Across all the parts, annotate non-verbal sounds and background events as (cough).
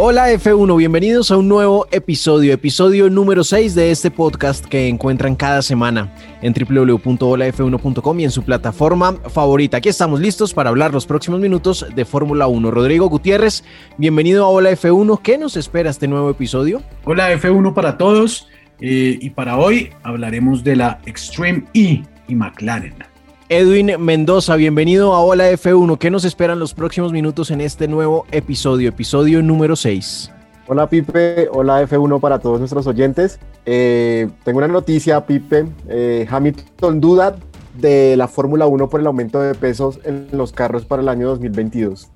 Hola F1, bienvenidos a un nuevo episodio, episodio número 6 de este podcast que encuentran cada semana en www.holaf1.com y en su plataforma favorita. Aquí estamos listos para hablar los próximos minutos de Fórmula 1. Rodrigo Gutiérrez, bienvenido a Hola F1. ¿Qué nos espera este nuevo episodio? Hola F1 para todos eh, y para hoy hablaremos de la Extreme E y McLaren. Edwin Mendoza, bienvenido a Hola F1. ¿Qué nos esperan los próximos minutos en este nuevo episodio, episodio número 6? Hola Pipe, hola F1 para todos nuestros oyentes. Eh, tengo una noticia, Pipe. Eh, Hamilton duda de la Fórmula 1 por el aumento de pesos en los carros para el año 2022.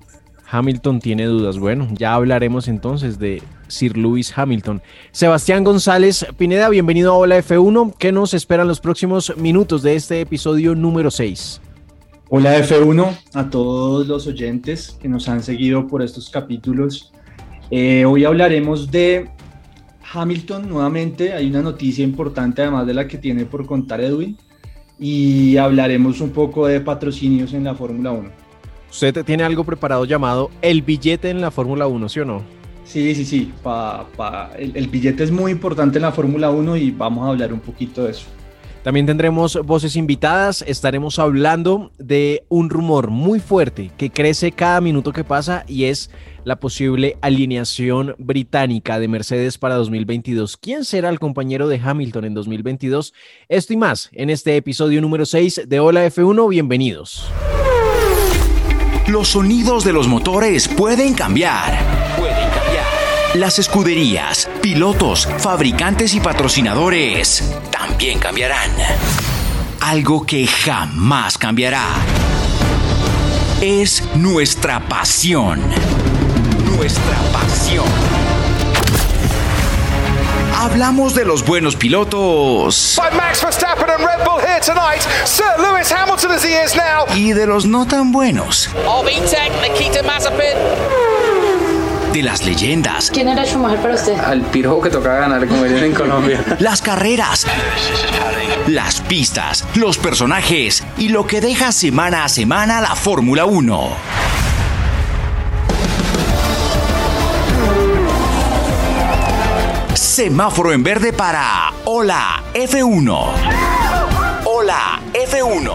Hamilton tiene dudas. Bueno, ya hablaremos entonces de Sir Lewis Hamilton. Sebastián González Pineda, bienvenido a Hola F1. ¿Qué nos esperan los próximos minutos de este episodio número 6? Hola F1 a todos los oyentes que nos han seguido por estos capítulos. Eh, hoy hablaremos de Hamilton nuevamente. Hay una noticia importante además de la que tiene por contar Edwin. Y hablaremos un poco de patrocinios en la Fórmula 1. Usted tiene algo preparado llamado el billete en la Fórmula 1, ¿sí o no? Sí, sí, sí. Pa, pa, el, el billete es muy importante en la Fórmula 1 y vamos a hablar un poquito de eso. También tendremos voces invitadas, estaremos hablando de un rumor muy fuerte que crece cada minuto que pasa y es la posible alineación británica de Mercedes para 2022. ¿Quién será el compañero de Hamilton en 2022? Esto y más en este episodio número 6 de Hola F1, bienvenidos. Los sonidos de los motores pueden cambiar. Pueden cambiar. Las escuderías, pilotos, fabricantes y patrocinadores también cambiarán. Algo que jamás cambiará es nuestra pasión. Nuestra pasión. Hablamos de los buenos pilotos. Y de los no tan buenos. De las leyendas. ¿Quién era Schumacher para usted? Al pirojo que tocaba ganar como dicen en Colombia. (laughs) Las carreras. Las pistas, los personajes y lo que deja semana a semana la Fórmula 1. Semáforo en verde para Hola F1. Hola F1.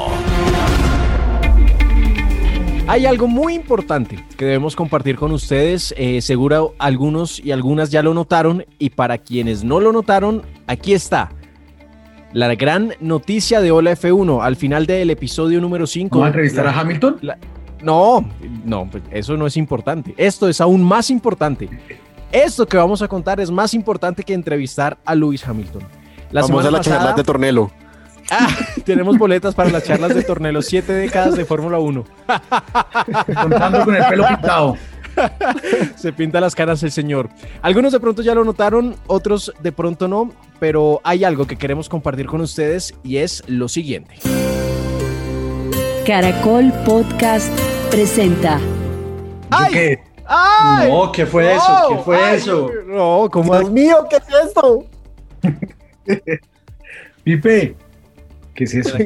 Hay algo muy importante que debemos compartir con ustedes. Eh, seguro algunos y algunas ya lo notaron. Y para quienes no lo notaron, aquí está. La gran noticia de Hola F1 al final del episodio número 5. ¿Va a entrevistar a Hamilton? La, no, no, pues, eso no es importante. Esto es aún más importante. Esto que vamos a contar es más importante que entrevistar a Lewis Hamilton. La Vamos a la pasada, charla de Tornelo. Ah, (laughs) tenemos boletas para las charlas de Tornelo, siete décadas de Fórmula 1. (laughs) Contando con el pelo pintado. (laughs) Se pinta las caras el señor. Algunos de pronto ya lo notaron, otros de pronto no, pero hay algo que queremos compartir con ustedes y es lo siguiente. Caracol Podcast presenta. ¡Ay! ¡Ay! No, ¿qué fue No, eso? ¿Qué fue ay, eso? No, ¿cómo Dios mío, ¿qué es esto? (laughs) Pipe, ¿qué es eso?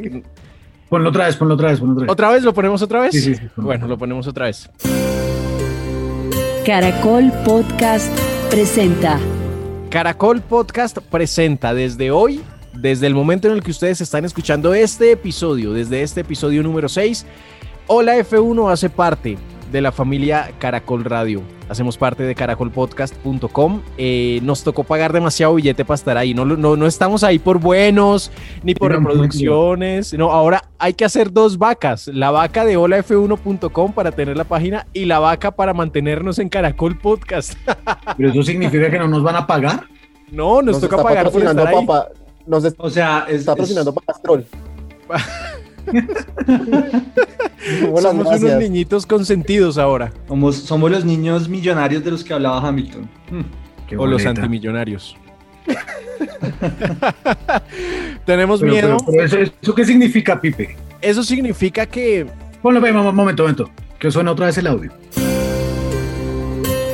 Ponlo otra vez, ponlo otra vez, ponlo otra vez. ¿Otra vez? ¿Lo ponemos otra vez? Sí, sí. Bueno, lo ponemos otra vez. Caracol Podcast presenta. Caracol Podcast presenta desde hoy, desde el momento en el que ustedes están escuchando este episodio, desde este episodio número 6, Hola F1 hace parte de la familia Caracol Radio. Hacemos parte de caracolpodcast.com. Eh, nos tocó pagar demasiado billete para estar ahí. No, no, no estamos ahí por buenos ni por reproducciones. No, ahora hay que hacer dos vacas. La vaca de holaf1.com para tener la página y la vaca para mantenernos en Caracol Podcast. (laughs) ¿Pero eso significa que no nos van a pagar? No, nos, toca pagar por estar ahí. Nos o sea, está patrocinando es... Pastrol. (laughs) (laughs) somos unos niñitos consentidos ahora. Somos, somos los niños millonarios de los que hablaba Hamilton. Hmm. o los antimillonarios. (laughs) Tenemos miedo. eso, qué significa, Pipe? Eso significa que. Ponlo, un momento, momento. Que suena otra vez el audio.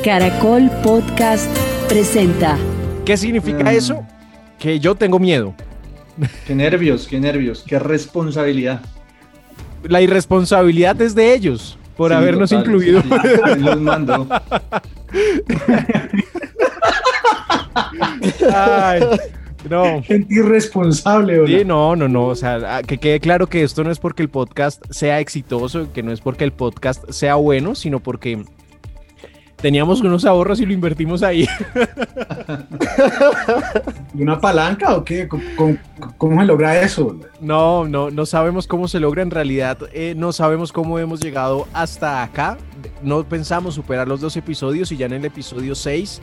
Caracol Podcast presenta. ¿Qué significa mm. eso? Que yo tengo miedo. Qué nervios, qué nervios, qué responsabilidad. La irresponsabilidad es de ellos por habernos incluido. los mando. Ay, no. Gente irresponsable, Sí, no, no, no. O sea, que quede claro que esto no es porque el podcast sea exitoso, que no es porque el podcast sea bueno, sino porque teníamos unos ahorros y lo invertimos ahí. (laughs) ¿Y una palanca o qué? ¿Cómo, se logra eso? No, no, no sabemos cómo se logra en realidad. Eh, no sabemos cómo hemos llegado hasta acá. No pensamos superar los dos episodios y ya en el episodio 6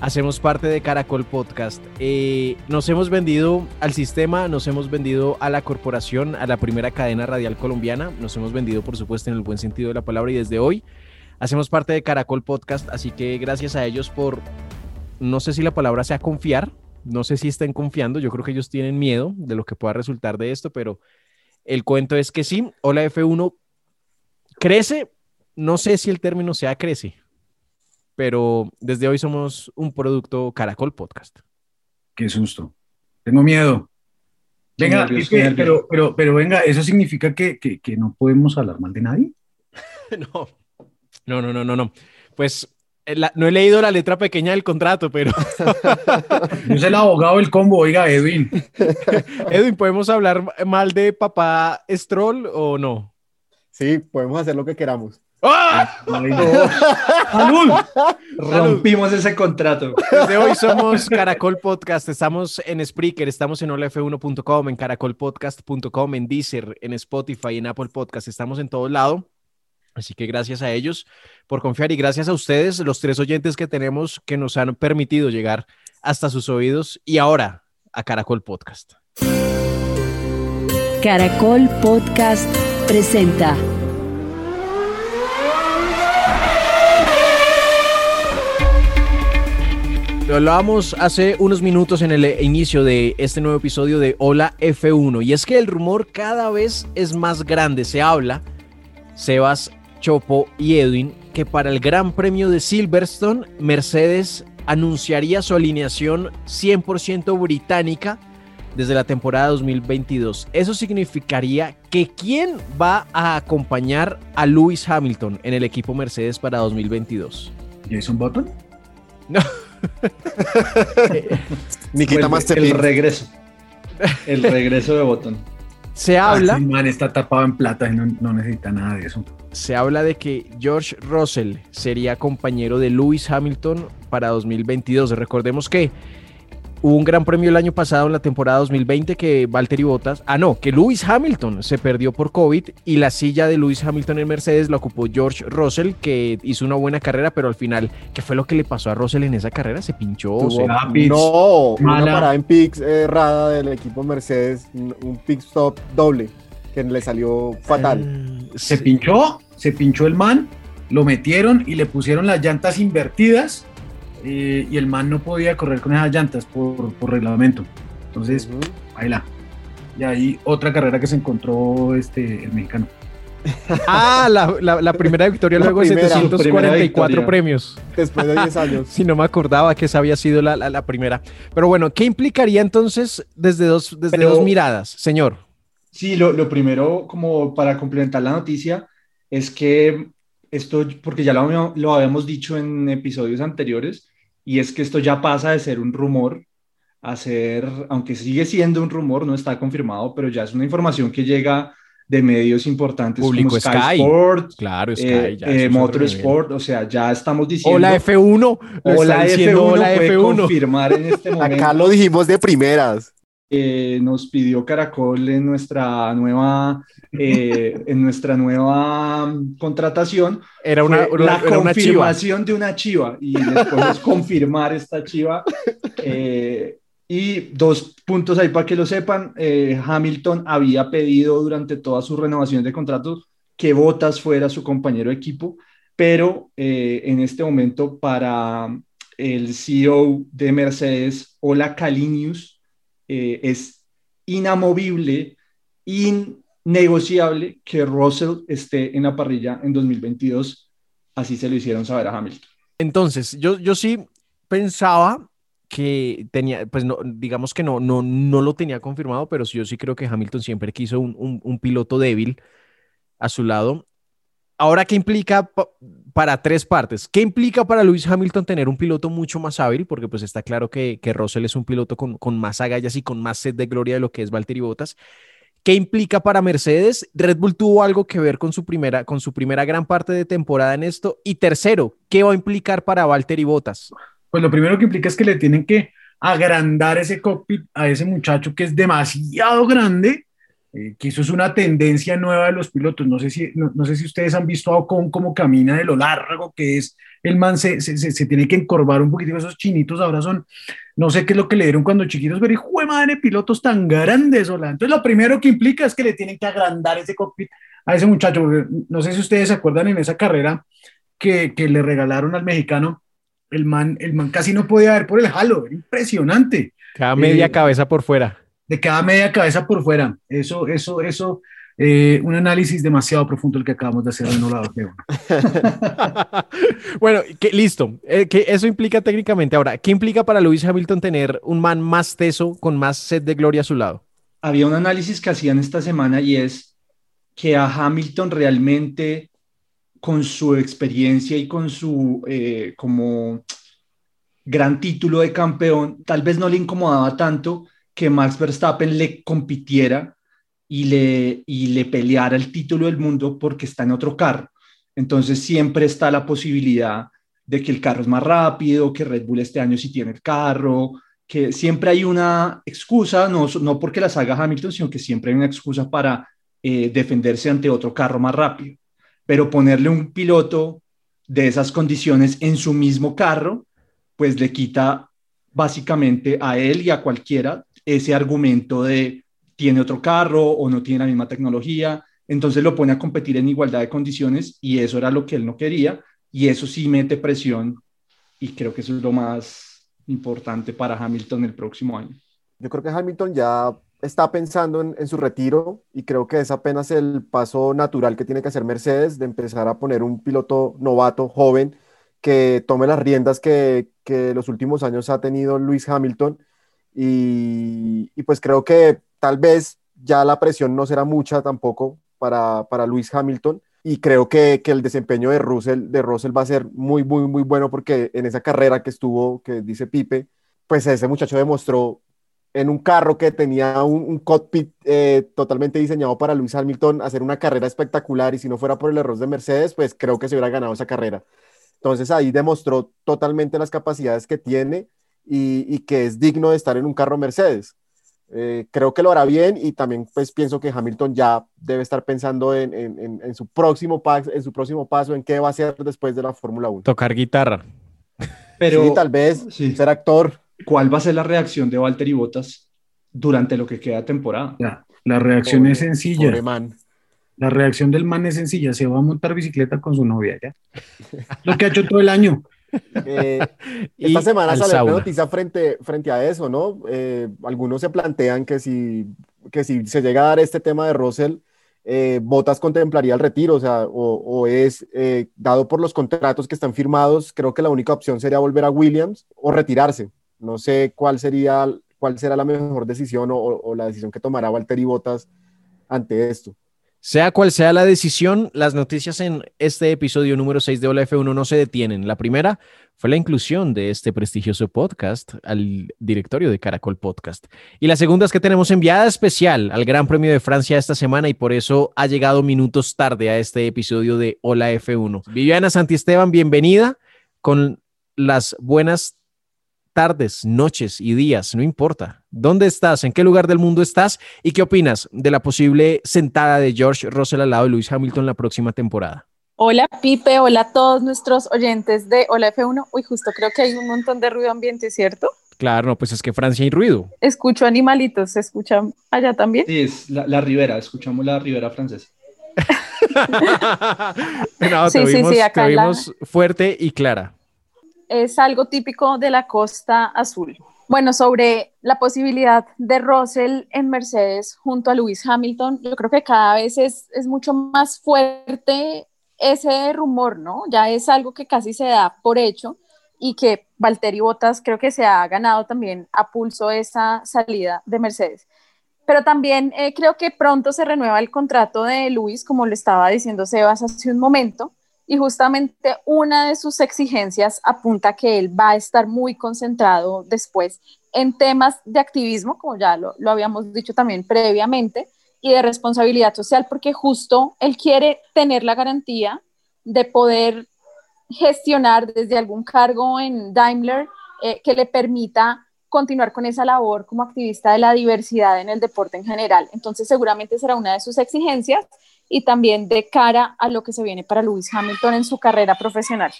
hacemos parte de Caracol Podcast. Eh, nos hemos vendido al sistema, nos hemos vendido a la corporación, a la primera cadena radial colombiana. Nos hemos vendido, por supuesto, en el buen sentido de la palabra y desde hoy Hacemos parte de Caracol Podcast, así que gracias a ellos por, no sé si la palabra sea confiar, no sé si estén confiando, yo creo que ellos tienen miedo de lo que pueda resultar de esto, pero el cuento es que sí, Hola F1 crece, no sé si el término sea crece, pero desde hoy somos un producto Caracol Podcast. Qué susto. Tengo miedo. Venga, pero, pero, pero venga, ¿eso significa que, que, que no podemos hablar mal de nadie? (laughs) no, no, no, no, no, no. Pues eh, no he leído la letra pequeña del contrato, pero. (laughs) Yo soy el abogado del combo, oiga, Edwin. (laughs) Edwin, ¿podemos hablar mal de papá Stroll o no? Sí, podemos hacer lo que queramos. ¡Ah! ¡Salud! Rompimos ese contrato. Desde hoy somos Caracol Podcast. Estamos en Spreaker, estamos en olaf1.com, en caracolpodcast.com, en Deezer, en Spotify, en Apple Podcast. Estamos en todo lado. Así que gracias a ellos por confiar y gracias a ustedes, los tres oyentes que tenemos que nos han permitido llegar hasta sus oídos y ahora a Caracol Podcast. Caracol Podcast presenta. Lo hablábamos hace unos minutos en el inicio de este nuevo episodio de Hola F1 y es que el rumor cada vez es más grande. Se habla, Sebas, Chopo y Edwin que para el Gran Premio de Silverstone, Mercedes anunciaría su alineación 100% británica desde la temporada 2022. Eso significaría que quién va a acompañar a Lewis Hamilton en el equipo Mercedes para 2022. Jason Button? No. (laughs) Nikita el, el regreso. El regreso de Button. Se habla. Ah, man está tapado en plata y no, necesita nada de eso. Se habla de que George Russell sería compañero de Lewis Hamilton para 2022. Recordemos que Hubo un gran premio el año pasado en la temporada 2020 que Valtteri Bottas, ah no, que Lewis Hamilton se perdió por COVID y la silla de Lewis Hamilton en Mercedes la ocupó George Russell, que hizo una buena carrera, pero al final, ¿qué fue lo que le pasó a Russell en esa carrera? ¿Se pinchó? no, una parada en pits errada del equipo Mercedes, un pit stop doble que le salió fatal. Ah, se pinchó, se pinchó el man, lo metieron y le pusieron las llantas invertidas eh, y el man no podía correr con esas llantas por, por reglamento. Entonces, ahí la. Y ahí otra carrera que se encontró este, el mexicano. (laughs) Ah, la, la, primera victoria luego de 744 premios. Después de 10 años. (laughs) si no me acordaba que esa había sido la, la primera. Pero bueno, ¿qué implicaría entonces desde dos, desde dos miradas, señor? Sí, lo, lo, primero, como para complementar la noticia, es que esto, porque ya lo, lo habíamos dicho en episodios anteriores, y es que esto ya pasa de ser un rumor a ser, aunque sigue siendo un rumor, no está confirmado, pero ya es una información que llega de medios importantes Público como Sky, Sky. Sport, Claro, Sky, eh, ya, eh, otro Motorsport, o sea, ya estamos diciendo... Hola F1. lo Hola está diciendo F1 Hola puede F1. confirmar en este (laughs) momento. Acá lo dijimos de primeras. Eh, nos pidió Caracol en nuestra nueva, eh, en nuestra nueva contratación. Era una, una- la era una confirmación de una chiva y podemos confirmar esta chiva. Eh, y dos puntos ahí para que lo sepan. eh, Hamilton había pedido durante todas sus renovaciones de contratos que Bottas fuera su compañero de equipo, pero eh, en este momento para el CEO de Mercedes, Ola Kalinius, eh, es inamovible, innegociable que Russell esté en la parrilla en 2022. Así se lo hicieron saber a Hamilton. Entonces, yo, yo sí pensaba que tenía, pues no, digamos que no, no, no lo tenía confirmado, pero yo sí creo que Hamilton siempre quiso un, un- un piloto débil a su lado. Ahora, ¿qué implica para tres partes? ¿Qué implica para Lewis Hamilton tener un piloto mucho más hábil? Porque pues está claro que, que Russell es un piloto con, con más agallas y con más sed de gloria de lo que es Valtteri Bottas. ¿Qué implica para Mercedes? Red Bull tuvo algo que ver con su primera, con su primera gran parte de temporada en esto. Y tercero, ¿qué va a implicar para Valtteri Bottas? Pues lo primero que implica es que le tienen que agrandar ese cockpit a ese muchacho que es demasiado grande, eh, que eso es una tendencia nueva de los pilotos. No sé si, no, no sé si ustedes han visto a Ocon cómo camina de lo largo que es. El man se, se, se- se tiene que encorvar un poquito. Esos chinitos ahora son, no sé qué es lo que le dieron cuando chiquitos, pero hijo de madre, pilotos tan grandes, hola. Entonces lo primero que implica es que le tienen que agrandar ese cockpit a ese muchacho. No sé si ustedes se acuerdan en esa carrera que, que le regalaron al mexicano el man, el man casi no podía ver por el halo, era impresionante. Cada media Eh, cabeza por fuera. De cada media cabeza por fuera. Eso, eso, eso, eh, un análisis demasiado profundo el que acabamos de hacer en un lado. bueno, que, listo. Eh, que eso implica técnicamente. Ahora, ¿qué implica para Lewis Hamilton tener un man más teso, con más sed de gloria a su lado? Había un análisis que hacían esta semana y es que a Hamilton realmente con su experiencia y con su eh, como gran título de campeón, tal vez no le incomodaba tanto que Max Verstappen le compitiera y le, y le peleara el título del mundo porque está en otro carro. Entonces siempre está la posibilidad de que el carro es más rápido, que Red Bull este año sí tiene el carro, que siempre hay una excusa, no, no porque las haga Hamilton, sino que siempre hay una excusa para eh, defenderse ante otro carro más rápido. Pero ponerle un piloto de esas condiciones en su mismo carro, pues le quita básicamente a él y a cualquiera ese argumento de tiene otro carro o no tiene la misma tecnología, entonces lo pone a competir en igualdad de condiciones y eso era lo que él no quería y eso sí mete presión y creo que eso es lo más importante para Hamilton el próximo año. Yo creo que Hamilton ya está pensando en, en, su retiro y creo que es apenas el paso natural que tiene que hacer Mercedes de empezar a poner un piloto novato, joven, que tome las riendas que, que los últimos años ha tenido Luis Hamilton y, pues creo que tal vez ya la presión no será mucha tampoco para, para Luis Hamilton y creo que, que, el desempeño de Russell, de Russell va a ser muy, muy, muy bueno porque en esa carrera que estuvo, que dice Pipe, pues ese muchacho demostró en un carro que tenía un, un cockpit eh, totalmente diseñado para Luis Hamilton hacer una carrera espectacular y si no fuera por el error de Mercedes, pues creo que se hubiera ganado esa carrera. Entonces ahí demostró totalmente las capacidades que tiene y, y que es digno de estar en un carro Mercedes. Eh, creo que lo hará bien y también pues pienso que Hamilton ya debe estar pensando en, en, en, su, próximo paso, en su próximo paso, en qué va a hacer después de la Fórmula 1. Tocar guitarra. Pero, sí, tal vez sí. ser actor. ¿Cuál va a ser la reacción de Valtteri Bottas durante lo que queda temporada? La, la reacción pobre, es sencilla. Pobre man. La reacción del man es sencilla, se va a montar bicicleta con su novia, ¿ya? Lo que ha hecho todo el año. Eh, (laughs) esta semana salió una noticia frente, frente a eso, ¿no? Eh, algunos se plantean que si, que si se llega a dar este tema de Russell, eh, Botas contemplaría el retiro, o sea, o, o es eh, dado por los contratos que están firmados, creo que la única opción sería volver a Williams o retirarse. No sé cuál sería, cuál será la mejor decisión o, o la decisión que tomará Valtteri Botas ante esto. Sea cual sea la decisión, las noticias en este episodio número 6 de Hola F1 no se detienen. La primera fue la inclusión de este prestigioso podcast al directorio de Caracol Podcast. Y la segunda es que tenemos enviada especial al Gran Premio de Francia esta semana y por eso ha llegado minutos tarde a este episodio de Hola F1. Viviana Santiesteban, bienvenida con las buenas tardes, noches y días, no importa. ¿Dónde estás? ¿En qué lugar del mundo estás? ¿Y qué opinas de la posible sentada de George Russell al lado de Lewis Hamilton la próxima temporada? Hola Pipe, hola a todos nuestros oyentes de Hola F1. Uy, justo creo que hay un montón de ruido ambiente, ¿cierto? Claro, no, pues es que Francia hay ruido. Escucho animalitos, ¿se escuchan allá también? Sí, es la, la ribera, escuchamos la ribera francesa. (laughs) no, Sí, te sí, sí, acá te la- oímos fuerte y clara. Es algo típico de la costa azul. Bueno, sobre la posibilidad de Russell en Mercedes junto a Lewis Hamilton, yo creo que cada vez es, es mucho más fuerte ese rumor, ¿no? Ya es algo que casi se da por hecho y que Valtteri Bottas creo que se ha ganado también a pulso esa salida de Mercedes. Pero también eh, creo que pronto se renueva el contrato de Lewis, como lo estaba diciendo Sebas hace un momento, y justamente una de sus exigencias apunta que él va a estar muy concentrado después en temas de activismo, como ya lo, lo habíamos dicho también previamente, y de responsabilidad social, porque justo él quiere tener la garantía de poder gestionar desde algún cargo en Daimler eh, que le permita continuar con esa labor como activista de la diversidad en el deporte en general. Entonces seguramente será una de sus exigencias y también de cara a lo que se viene para Lewis Hamilton en su carrera profesional.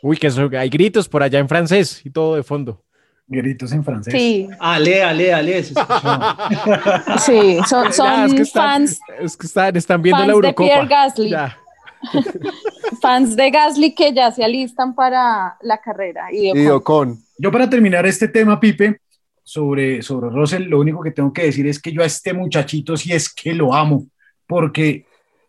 Uy, que eso- hay gritos por allá en francés y todo de fondo. Gritos en francés. Sí, Ale, ale, ale, se (laughs) sí, son, son Ya, es que están, fans, es que están, están viendo la de Eurocopa. Pierre Gasly. Ya. (laughs) fans de Gasly que ya se alistan para la carrera. Y de. Ocon. Yo para terminar este tema, Pipe, sobre, sobre Russell, lo único que tengo que decir es que yo a este muchachito sí es que lo amo, porque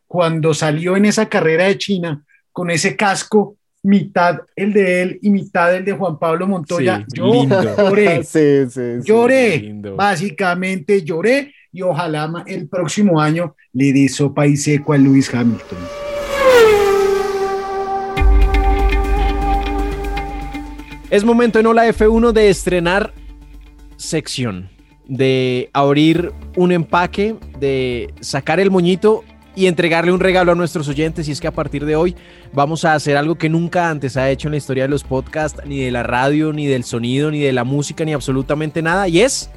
cuando salió en esa carrera de China con ese casco, mitad el de él y mitad el de Juan Pablo Montoya, Sí, yo lindo. (laughs) lloré, (laughs) sí, sí, sí. lloré, lindo. básicamente lloré y ojalá el próximo año le dé sopa y seco a Lewis Hamilton. Es momento en Hola F1 de estrenar sección, de abrir un empaque, de sacar el moñito y entregarle un regalo a nuestros oyentes. Y es que a partir de hoy vamos a hacer algo que nunca antes ha hecho en la historia de los podcasts, ni de la radio, ni del sonido, ni de la música, ni absolutamente nada. Y es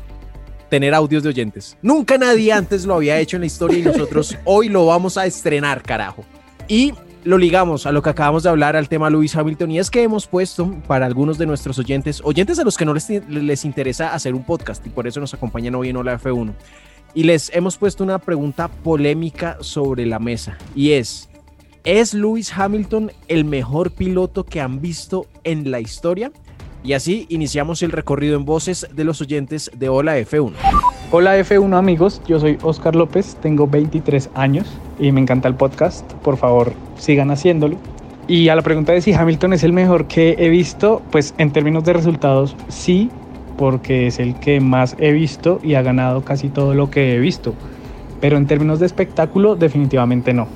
tener audios de oyentes. Nunca nadie (laughs) antes lo había hecho en la historia y nosotros hoy lo vamos a estrenar, carajo. Y lo ligamos a lo que acabamos de hablar al tema Lewis Hamilton y es que hemos puesto para algunos de nuestros oyentes, oyentes a los que no les, les interesa hacer un podcast y por eso nos acompañan hoy en Hola F1. Y les hemos puesto una pregunta polémica sobre la mesa y es, ¿es Lewis Hamilton el mejor piloto que han visto en la historia? Y así iniciamos el recorrido en voces de los oyentes de Hola F1. Hola F1 amigos, yo soy Oscar López, tengo 23 años y me encanta el podcast, por favor sigan haciéndolo. Y a la pregunta de si Hamilton es el mejor que he visto, pues en términos de resultados sí, porque es el que más he visto y ha ganado casi todo lo que he visto. Pero en términos de espectáculo definitivamente no.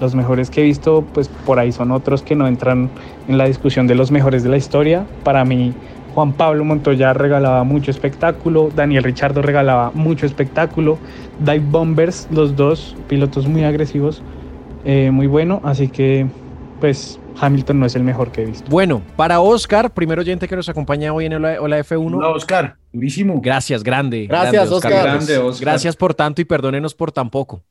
Los mejores que he visto, pues por ahí son otros que no entran en la discusión de los mejores de la historia. Para mí, Juan Pablo Montoya regalaba mucho espectáculo, Daniel Richardo regalaba mucho espectáculo, Dive Bombers, los dos pilotos muy agresivos, eh, muy bueno, así que pues Hamilton no es el mejor que he visto. Bueno, para Oscar, primer oyente que nos acompaña hoy en Hola, Hola F1. Hola, Oscar, durísimo. Gracias, grande. Gracias, grande, Oscar. Grande, Oscar. Gracias por tanto y perdónenos por tan poco.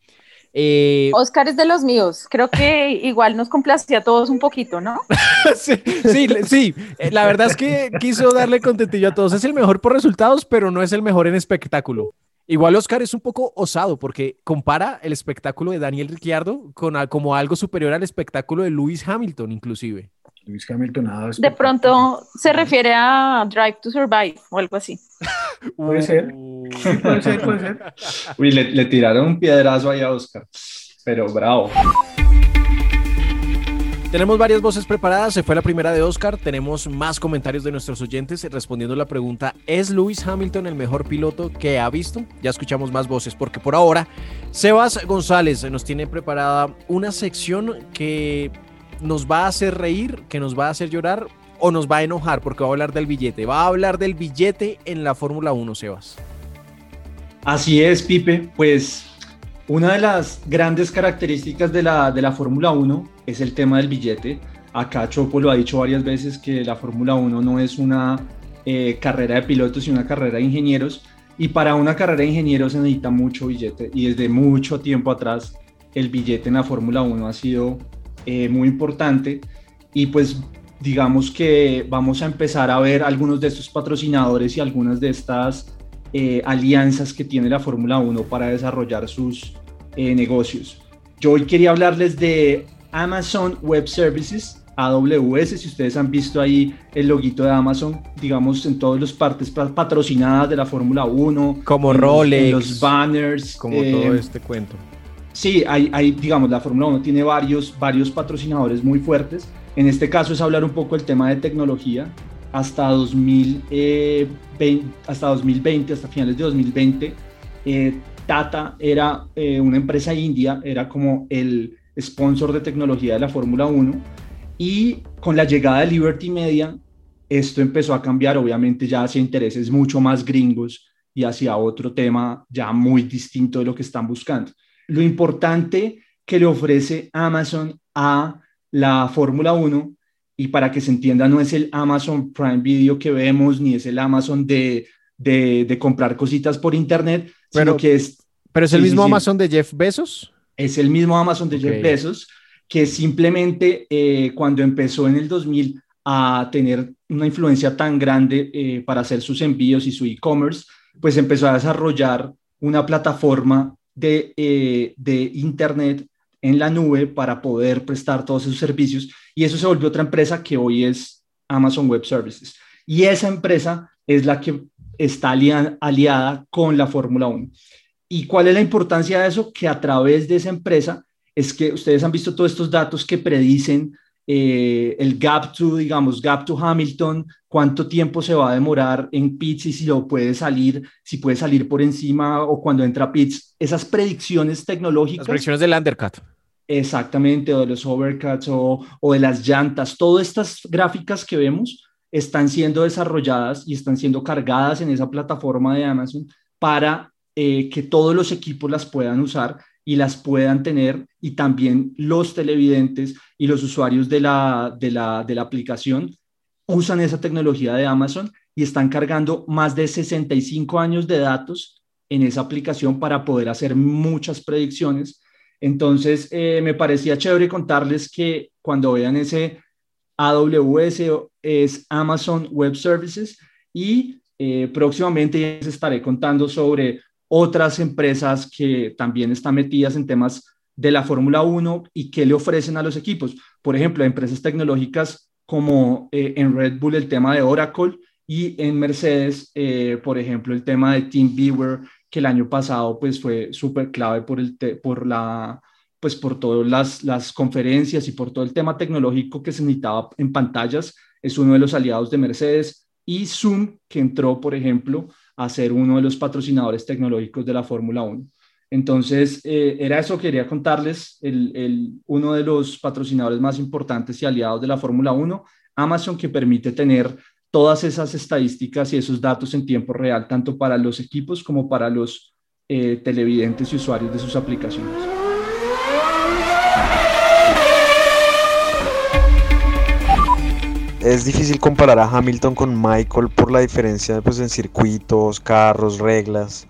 Eh, Oscar es de los míos. Creo que igual nos complacía a todos un poquito, ¿no? (laughs) sí, sí, sí, eh, la verdad es que quiso darle contentillo a todos. Es el mejor por resultados, pero no es el mejor en espectáculo. Igual Oscar es un poco osado porque compara el espectáculo de Daniel Ricciardo con a- como algo superior al espectáculo de Lewis Hamilton, inclusive. Lewis Hamilton ha dado De pronto se refiere a Drive to Survive o algo así. (laughs) Puede ser. Puede ser, puede ser. Uy, le, le tiraron un piedrazo ahí a Oscar, pero bravo. Tenemos varias voces preparadas, se fue la primera de Oscar, tenemos más comentarios de nuestros oyentes respondiendo la pregunta, ¿es Lewis Hamilton el mejor piloto que ha visto? Ya escuchamos más voces porque por ahora Sebas González nos tiene preparada una sección que nos va a hacer reír, que nos va a hacer llorar o nos va a enojar porque va a hablar del billete, va a hablar del billete en la Fórmula 1, Sebas. Así es, Pipe, pues una de las grandes características de la, de la Fórmula 1 es el tema del billete. Acá Chopo lo ha dicho varias veces que la Fórmula 1 no es una eh, carrera de pilotos, sino una carrera de ingenieros. Y para una carrera de ingenieros se necesita mucho billete. Y desde mucho tiempo atrás el billete en la Fórmula 1 ha sido eh, muy importante. Y pues digamos que vamos a empezar a ver algunos de estos patrocinadores y algunas de estas eh, alianzas que tiene la Fórmula 1 para desarrollar sus eh, negocios. Yo hoy quería hablarles de Amazon Web Services, AWS, si ustedes han visto ahí el loguito de Amazon, digamos, en todas las partes patrocinadas de la Fórmula 1. Como Rolex. Los, banners. Como todo eh, este cuento. Sí, hay, hay, digamos, la Fórmula 1 tiene varios, varios patrocinadores muy fuertes. En este caso es hablar un poco del tema de tecnología hasta 2020, eh, hasta 2020, hasta finales de 2020, eh, Tata era eh, una empresa india, era como el sponsor de tecnología de la Fórmula 1 y con la llegada de Liberty Media, esto empezó a cambiar, obviamente ya hacia intereses mucho más gringos y hacia otro tema ya muy distinto de lo que están buscando. Lo importante que le ofrece Amazon a la Fórmula 1 y para que se entienda, no es el Amazon Prime Video que vemos, ni es el Amazon de, de, comprar cositas por Internet, pero, sino que es... ¿Pero es el mismo Amazon de Jeff Bezos? Es el mismo Amazon de Jeff Bezos, que simplemente eh, cuando empezó en el 2000 a tener una influencia tan grande eh, para hacer sus envíos y su e-commerce, pues empezó a desarrollar una plataforma de, eh, de Internet en la nube para poder prestar todos esos servicios y eso se volvió otra empresa que hoy es Amazon Web Services. Y esa empresa es la que está aliada con la Fórmula 1. ¿Y cuál es la importancia de eso? Que a través de esa empresa es que ustedes han visto todos estos datos que predicen eh, el gap to, digamos, gap to Hamilton, cuánto tiempo se va a demorar en pits y si lo puede salir, si puede salir por encima o cuando entra pits. Esas predicciones tecnológicas. Las predicciones del undercut. Exactamente, o de los overcuts o, o de las llantas. Todas estas gráficas que vemos están siendo desarrolladas y están siendo cargadas en esa plataforma de Amazon para eh, que todos los equipos las puedan usar y las puedan tener y también los televidentes y los usuarios de la, de la, de la aplicación usan esa tecnología de Amazon y están cargando más de 65 años de datos en esa aplicación para poder hacer muchas predicciones. Entonces, eh, me parecía chévere contarles que cuando vean ese AWS es Amazon Web Services y eh, próximamente les estaré contando sobre otras empresas que también están metidas en temas de la Fórmula 1 y qué le ofrecen a los equipos. Por ejemplo, empresas tecnológicas como eh, en Red Bull el tema de Oracle y en Mercedes, por ejemplo, el tema de TeamViewer que el año pasado pues fue súper clave por, el por pues por todas las, las conferencias y por todo el tema tecnológico que se necesitaba en pantallas, es uno de los aliados de Mercedes y Zoom, que entró, por ejemplo, a ser uno de los patrocinadores tecnológicos de la Fórmula 1. Entonces, eh, era eso, quería contarles, el, el, uno de los patrocinadores más importantes y aliados de la Fórmula 1, Amazon, que permite tener todas esas estadísticas y esos datos en tiempo real, tanto para los equipos como para los eh, televidentes y usuarios de sus aplicaciones. Es difícil comparar a Hamilton con Michael por la diferencia pues, en circuitos, carros, reglas.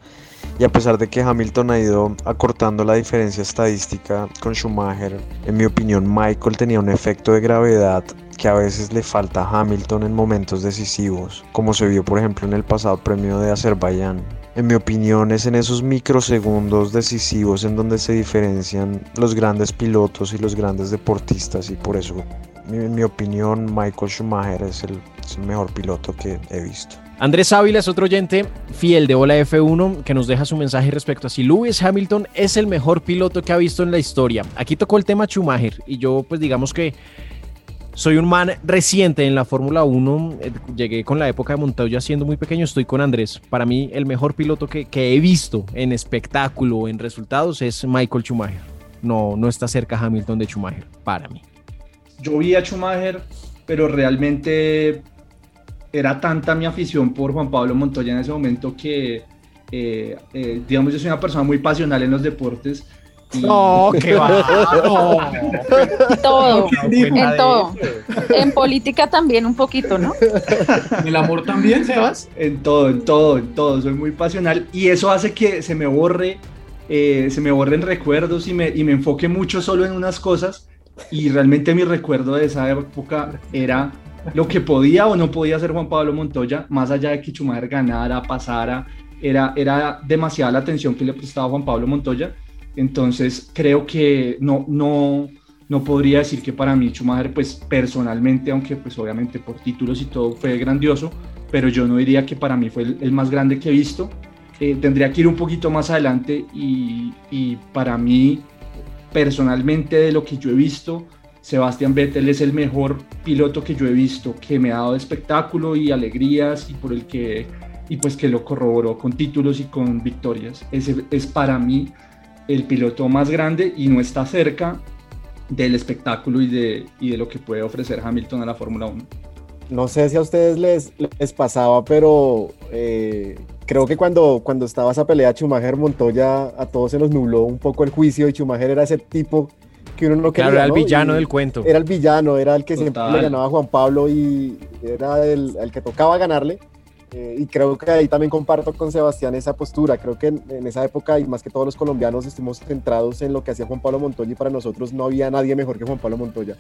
Y a pesar de que Hamilton ha ido acortando la diferencia estadística con Schumacher, en mi opinión Michael tenía un efecto de gravedad que a veces le falta a Hamilton en momentos decisivos, como se vio por ejemplo en el pasado premio de Azerbaiyán. En mi opinión es en esos microsegundos decisivos en donde se diferencian los grandes pilotos y los grandes deportistas y por eso, en mi opinión, Michael Schumacher es el, mejor piloto que he visto. Andrés Ávila es otro oyente fiel de Bola F1 que nos deja su mensaje respecto a si Lewis Hamilton es el mejor piloto que ha visto en la historia. Aquí tocó el tema Schumacher y yo pues digamos que soy un man reciente en la Fórmula 1. eh, Llegué con la época de Montoya siendo muy pequeño. Estoy con Andrés. Para mí, el mejor piloto que, que he visto en espectáculo, en resultados, es Michael Schumacher. No, no está cerca Hamilton de Schumacher, para mí. Yo vi a Schumacher, pero realmente era tanta mi afición por Juan Pablo Montoya en ese momento que, eh, eh, digamos, yo soy una persona muy pasional en los deportes. y- No, qué va. (laughs) No. Todo, en todo. En política también un poquito, ¿no? (laughs) ¿El amor también, Sebas? En todo, en todo, en todo. Soy muy pasional y eso hace que se me borre, eh, se me borren recuerdos y me, y me enfoque mucho solo en unas cosas. Y realmente mi recuerdo de esa época era lo que podía o no podía hacer Juan Pablo Montoya, más allá de que Schumacher ganara, pasara. Era, era demasiada la atención que le prestaba Juan Pablo Montoya. Entonces creo que no, no, no podría decir que para mí Schumacher, pues personalmente, aunque pues obviamente por títulos y todo fue grandioso, pero yo no diría que para mí fue el, más grande que he visto. Eh, tendría que ir un poquito más adelante y, y para mí, personalmente, de lo que yo he visto, Sebastián Vettel es el mejor piloto que yo he visto, que me ha dado espectáculo y alegrías y por el que, y pues que lo corroboró con títulos y con victorias. Ese es para mí el piloto más grande y no está cerca del espectáculo y de, y de lo que puede ofrecer Hamilton a la Fórmula 1. No sé si a ustedes les, les pasaba, pero eh, creo que cuando, cuando estaba esa pelea Schumacher-Montoya, a todos se nos nubló un poco el juicio y Schumacher era ese tipo que uno no quería. Claro, era el ¿no? villano Y del cuento. Era el villano, era el que siempre Total. le ganaba a Juan Pablo y era el, el que tocaba ganarle. Eh, y creo que ahí también comparto con Sebastián esa postura. Creo que en, en esa época, y más que todos los colombianos, estuvimos centrados en lo que hacía Juan Pablo Montoya y para nosotros no había nadie mejor que Juan Pablo Montoya.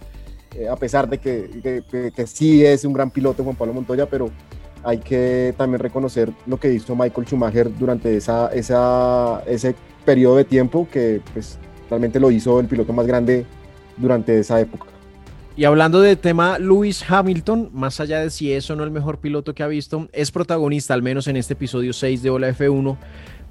Eh, a pesar de que, que- que- que sí es un gran piloto Juan Pablo Montoya, pero hay que también reconocer lo que hizo Michael Schumacher durante esa, esa, ese periodo de tiempo que pues, realmente lo hizo el piloto más grande durante esa época. Y hablando del tema Lewis Hamilton, más allá de si es o no el mejor piloto que ha visto, es protagonista, al menos en este episodio 6 de Hola F1,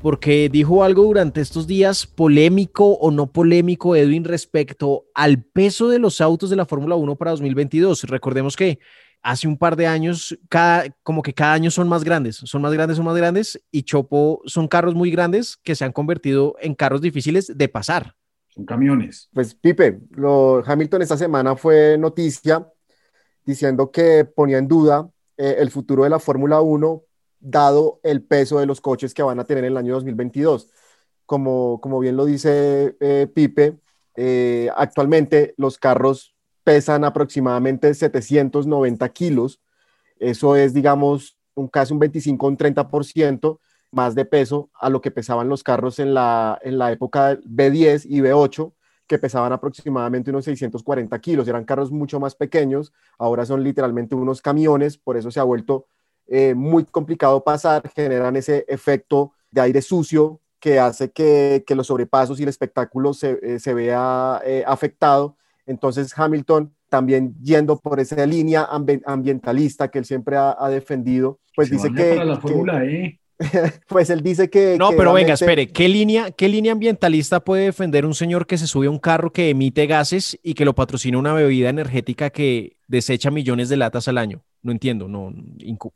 porque dijo algo durante estos días polémico o no polémico, Edwin, respecto al peso de los autos de la Fórmula 1 para 2022. Recordemos que hace un par de años, cada, como que cada año son más grandes, son más grandes, son más grandes, y Chopo son carros muy grandes que se han convertido en carros difíciles de pasar. Son camiones. Pues Pipe, lo, Hamilton esta semana fue noticia diciendo que ponía en duda eh, el futuro de la Fórmula 1 dado el peso de los coches que van a tener en el año 2022. Como, como bien lo dice eh, Pipe, eh, actualmente los carros pesan aproximadamente 790 kilos. Eso es, digamos, un casi un 25 o un 30% más de peso a lo que pesaban los carros en la, en la época B10 y B8, que pesaban aproximadamente unos 640 kilos. Eran carros mucho más pequeños, ahora son literalmente unos camiones, por eso se ha vuelto eh, muy complicado pasar, generan ese efecto de aire sucio que hace que, que los sobrepasos y el espectáculo se, eh, se vea eh, afectado. Entonces Hamilton también yendo por esa línea ambi- ambientalista que él siempre ha, ha defendido, pues Se dice que, para la que- Fórmula E. (laughs) pues él dice que No, que pero venga, realmente- espere, ¿qué línea, ¿qué línea ambientalista puede defender un señor que se sube a un carro que emite gases y que lo patrocina una bebida energética que desecha millones de latas al año? No entiendo, no,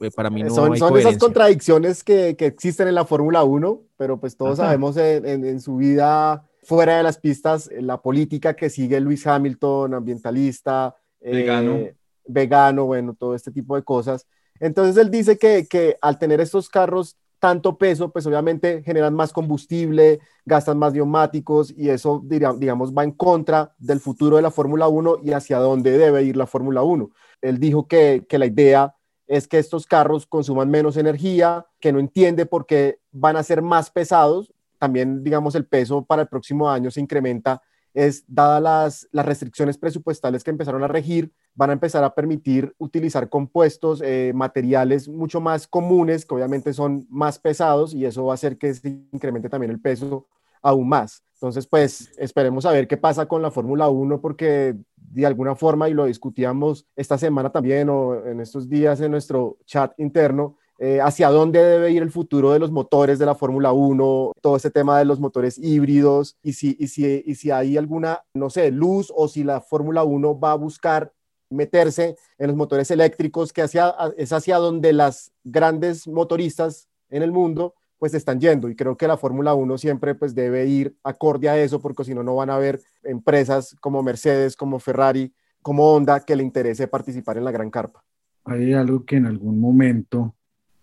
eh, para mí no son, hay son esas contradicciones que, que existen en la Fórmula 1, pero pues todos Ajá. sabemos en, en- en su vida fuera de las pistas, en la política que sigue Luis Hamilton, ambientalista, eh, Vegano. vegano, bueno, todo este tipo de cosas. Entonces él dice que, que al tener estos carros tanto peso, pues obviamente generan más combustible, gastan más neumáticos y eso, digamos, va en contra del futuro de la Fórmula 1 y hacia dónde debe ir la Fórmula 1. Él dijo que, que la idea es que estos carros consuman menos energía, que no entiende por qué van a ser más pesados. También, digamos, el peso para el próximo año se incrementa es, dadas las, restricciones presupuestales que empezaron a regir, van a empezar a permitir utilizar compuestos, eh, materiales mucho más comunes, que obviamente son más pesados, y eso va a hacer que se incremente también el peso aún más. Entonces, pues esperemos a ver qué pasa con la Fórmula 1, porque de alguna forma, y lo discutíamos esta semana también o en estos días en nuestro chat interno, eh, hacia dónde debe ir el futuro de los motores de la Fórmula 1, todo este tema de los motores híbridos y si hay alguna, no sé, luz o si la Fórmula 1 va a buscar meterse en los motores eléctricos, que hacia, es hacia donde las grandes motoristas en el mundo pues están yendo y creo que la Fórmula 1 siempre pues debe ir acorde a eso porque si no no van a haber empresas como Mercedes, como Ferrari, como Honda que le interese participar en la gran carpa. Hay algo que en algún momento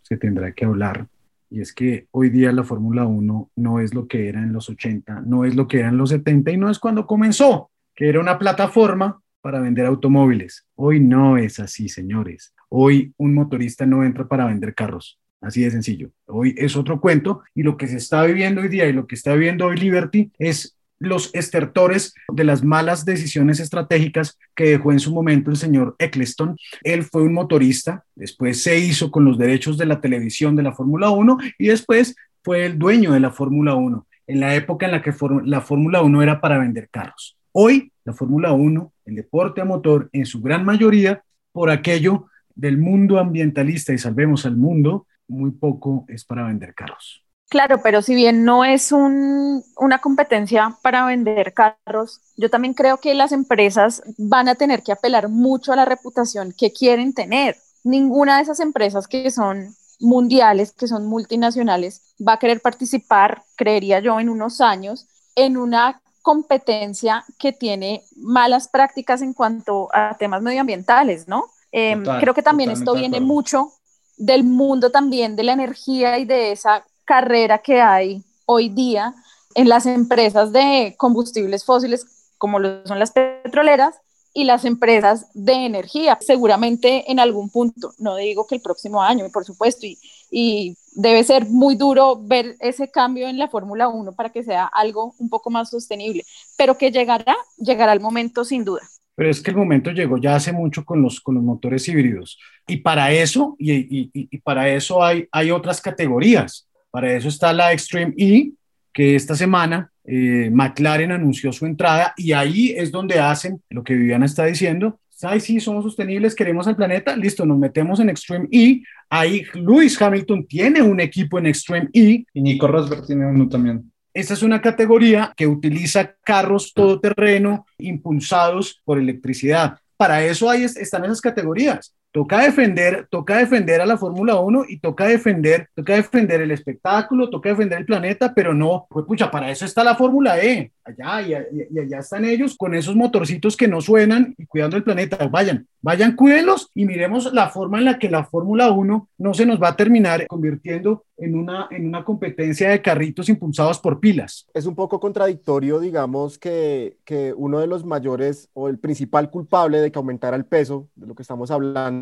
se tendrá que hablar. Y es que hoy día la Fórmula 1 no es lo que era en los 80, no es lo que era en los 70 y no es cuando comenzó, que era una plataforma para vender automóviles. Hoy no es así, señores. Hoy un motorista no entra para vender carros. Así de sencillo. Hoy es otro cuento y lo que se está viviendo hoy día y lo que está viviendo hoy Liberty es los estertores de las malas decisiones estratégicas que dejó en su momento el señor Eccleston. Él fue un motorista, después se hizo con los derechos de la televisión de la Fórmula 1 y después fue el dueño de la Fórmula 1, en la época en la que la Fórmula 1 era para vender carros. Hoy, la Fórmula 1, el deporte a motor, en su gran mayoría, por aquello del mundo ambientalista y salvemos al mundo, muy poco es para vender carros. Claro, pero si bien no es una competencia para vender carros, yo también creo que las empresas van a tener que apelar mucho a la reputación que quieren tener. Ninguna de esas empresas que son mundiales, que son multinacionales, va a querer participar, creería yo, en unos años, en una competencia que tiene malas prácticas en cuanto a temas medioambientales, ¿no? Em, creo que también esto viene mucho del mundo también de la energía y de esa carrera que hay hoy día en las empresas de combustibles fósiles, como lo son las petroleras, y las empresas de energía. Seguramente en algún punto, no digo que el próximo año, por supuesto, y, y debe ser muy duro ver ese cambio en la Fórmula 1 para que sea algo un poco más sostenible, pero que llegará, llegará el momento sin duda. Pero es que el momento llegó ya hace mucho con los, con los motores híbridos. Y para eso, y, y, y para eso hay, hay otras categorías. Para eso está la Extreme E, que esta semana eh, McLaren anunció su entrada y ahí es donde hacen lo que Viviana está diciendo. Ay, sí, somos sostenibles, queremos al planeta, listo, nos metemos en Extreme E. Ahí Lewis Hamilton tiene un equipo en Extreme E. Y Nico Rosberg tiene uno también. Esta es una categoría que utiliza carros todoterreno impulsados por electricidad. Para eso ahí están esas categorías. Toca defender, toca defender a la Fórmula 1 y toca defender, toca defender el espectáculo, toca defender el planeta, pero no, pues pucha, para eso está la Fórmula E, allá y, allá están ellos con esos motorcitos que no suenan y cuidando el planeta. Vayan, vayan, cuídenlos y miremos la forma en la que la Fórmula 1 no se nos va a terminar convirtiendo en una, en una competencia de carritos impulsados por pilas. Es un poco contradictorio, digamos, que, que uno de los mayores o el principal culpable de que aumentara el peso, de lo que estamos hablando,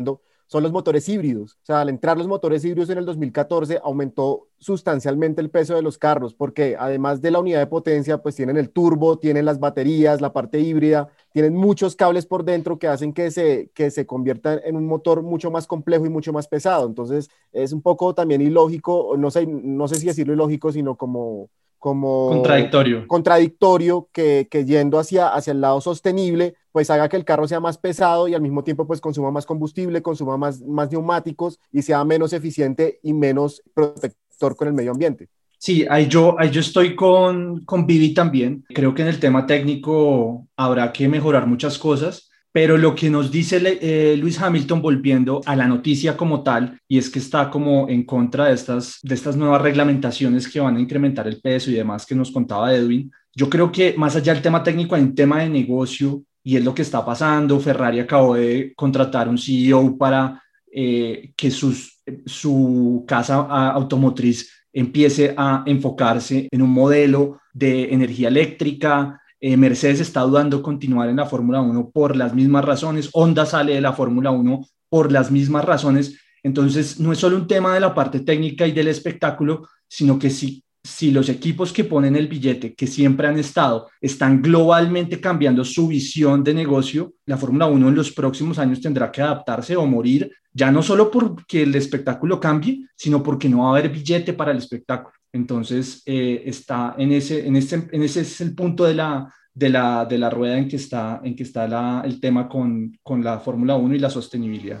son los motores híbridos. O sea, al entrar los motores híbridos en el 2014 aumentó sustancialmente el peso de los carros porque además de la unidad de potencia, pues tienen el turbo, tienen las baterías, la parte híbrida, tienen muchos cables por dentro que hacen que se, que se convierta en un motor mucho más complejo y mucho más pesado. Entonces es un poco también ilógico, no sé, no sé si decirlo ilógico, sino como como contradictorio, contradictorio que, que, yendo hacia, hacia el lado sostenible, pues haga que el carro sea más pesado y al mismo tiempo pues consuma más combustible, consuma más, más neumáticos y sea menos eficiente y menos protector con el medio ambiente. Sí, ahí yo, ahí yo estoy con, con Vivi también. Creo que en el tema técnico habrá que mejorar muchas cosas pero lo que nos dice eh, Luis Hamilton volviendo a la noticia como tal, y es que está como en contra de estas, de estas nuevas reglamentaciones que van a incrementar el peso y demás que nos contaba Edwin, yo creo que más allá del tema técnico hay un tema de negocio y es lo que está pasando. Ferrari acabó de contratar un CEO para eh, que sus, su casa automotriz empiece a enfocarse en un modelo de energía eléctrica, eh, Mercedes está dudando continuar en la Fórmula 1 por las mismas razones, Honda sale de la Fórmula 1 por las mismas razones, entonces no es solo un tema de la parte técnica y del espectáculo, sino que si, si los equipos que ponen el billete, que siempre han estado, están globalmente cambiando su visión de negocio, la Fórmula 1 en los próximos años tendrá que adaptarse o morir, ya no solo porque el espectáculo cambie, sino porque no va a haber billete para el espectáculo. Entonces, eh, está en ese, en, ese, en ese es el punto de la, de la, de la rueda en que está, en que está el tema con, con la Fórmula 1 y la sostenibilidad.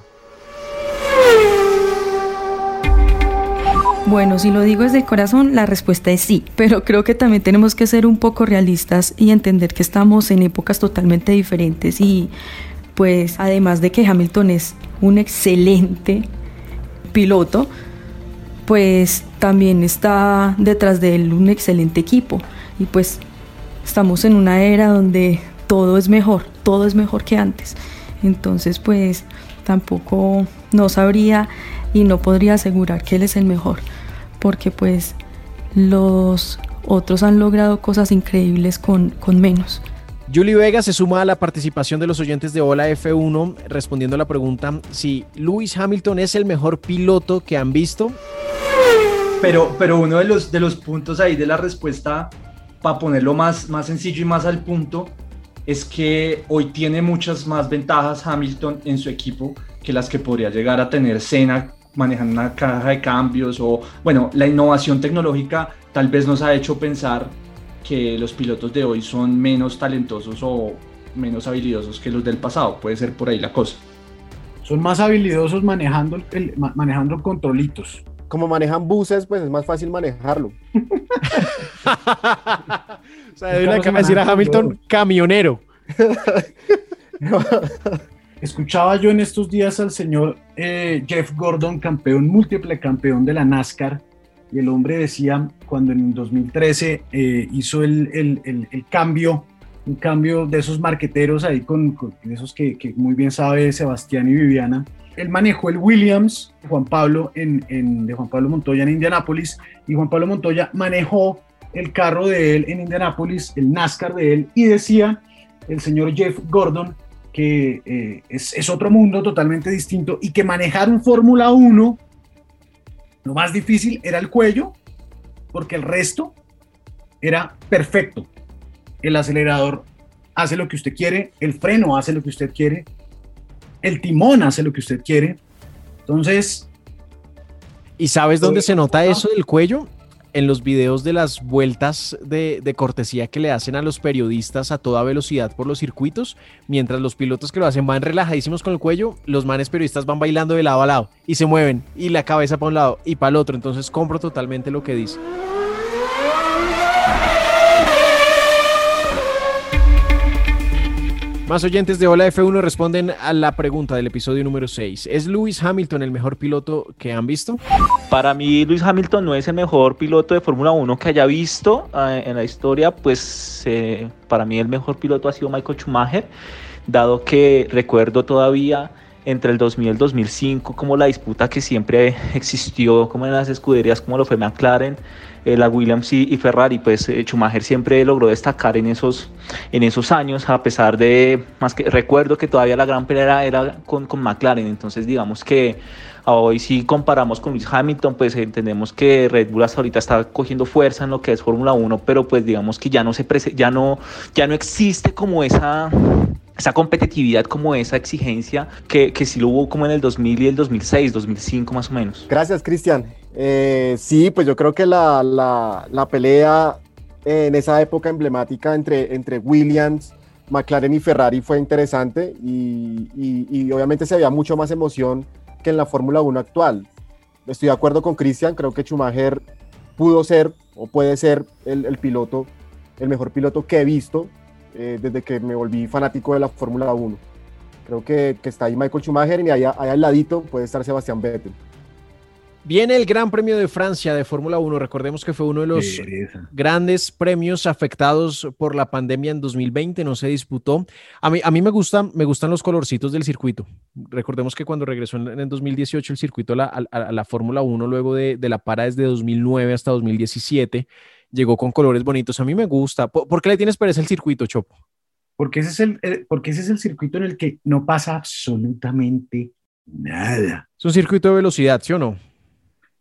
Bueno, si lo digo desde el corazón, la respuesta es sí, pero creo que también tenemos que ser un poco realistas y entender que estamos en épocas totalmente diferentes y pues además de que Hamilton es un excelente piloto, pues también está detrás de él un excelente equipo y pues estamos en una era donde todo es mejor, todo es mejor que antes. Entonces pues tampoco no sabría y no podría asegurar que él es el mejor porque pues los otros han logrado cosas increíbles con, con menos. Julie Vega se suma a la participación de los oyentes de Hola F1 respondiendo a la pregunta si Lewis Hamilton es el mejor piloto que han visto. Pero, pero uno de los, de los puntos ahí de la respuesta, para ponerlo más, más sencillo y más al punto, es que hoy tiene muchas más ventajas Hamilton en su equipo que las que podría llegar a tener Senna manejando una caja de cambios o, bueno, la innovación tecnológica tal vez nos ha hecho pensar que los pilotos de hoy son menos talentosos o menos habilidosos que los del pasado. Puede ser por ahí la cosa. Son más habilidosos manejando, el, manejando controlitos. Como manejan buses, pues es más fácil manejarlo. (laughs) o sea, de una decir a Hamilton, camionero. (laughs) Escuchaba yo en estos días al señor eh, Jeff Gordon, campeón, múltiple campeón de la NASCAR, y el hombre decía cuando en 2013 eh, hizo el, el, el, cambio, un cambio de esos marqueteros ahí con, esos que, muy bien sabe Sebastián y Viviana. Él manejó el Williams Juan Pablo en, en, de Juan Pablo Montoya en Indianápolis y Juan Pablo Montoya manejó el carro de él en Indianápolis, el NASCAR de él, y decía el señor Jeff Gordon que eh, es, otro mundo totalmente distinto y que manejar un Fórmula 1, lo más difícil era el cuello, porque el resto era perfecto. El acelerador hace lo que usted quiere, el freno hace lo que usted quiere, el timón hace lo que usted quiere. Entonces... ¿Y sabes dónde se nota eso del cuello? En los videos de las vueltas de, cortesía que le hacen a los periodistas a toda velocidad por los circuitos, mientras los pilotos que lo hacen van relajadísimos con el cuello, los manes periodistas van bailando de lado a lado y se mueven y la cabeza para un lado y para el otro, entonces compro totalmente lo que dice. Más oyentes de Hola F1 responden a la pregunta del episodio número 6. ¿Es Lewis Hamilton el mejor piloto que han visto? Para mí, Lewis Hamilton no es el mejor piloto de Fórmula 1 que haya visto eh, en la historia. Pues eh, para mí el mejor piloto ha sido Michael Schumacher, dado que recuerdo todavía entre el 2000 y el 2005 como la disputa que siempre (laughs) existió como en las escuderías como lo fue McLaren eh, la Williams y, Ferrari, pues eh, Schumacher siempre logró destacar en esos, en esos años, a pesar de, más que recuerdo que todavía la gran pelea era con, con McLaren, entonces digamos que hoy si comparamos con Lewis Hamilton, pues entendemos que Red Bull hasta ahorita está cogiendo fuerza en lo que es Fórmula 1, pero pues digamos que ya no se ya no ya no existe como esa esa competitividad como esa exigencia que, que sí lo hubo como en el 2000 y el 2006, 2005 más o menos. Gracias, Cristian. Eh, sí, pues yo creo que la, la, la, pelea en esa época emblemática entre, entre Williams, McLaren y Ferrari fue interesante y, y, obviamente se había mucho más emoción que en la Fórmula 1 actual. Estoy de acuerdo con Cristian, creo que Schumacher pudo ser o puede ser el, el piloto, el mejor piloto que he visto eh, desde que me volví fanático de la Fórmula 1. Creo que, que, está ahí Michael Schumacher y allá, allá al ladito puede estar Sebastián Vettel. Viene el Gran Premio de Francia de Fórmula 1. Recordemos que fue uno de los grandes premios afectados por la pandemia en 2020. No se disputó. A mí, a mí me, gustan, me gustan los colorcitos del circuito. Recordemos que cuando regresó en, en 2018 el circuito a la, a, la Fórmula 1, luego de, de la para desde 2009 hasta 2017, llegó con colores bonitos. A mí me gusta. ¿Por, qué le tienes pereza el circuito, Chopo? Porque ese, es el, eh, porque ese es el circuito en el que no pasa absolutamente nada. Es un circuito de velocidad, ¿sí o no?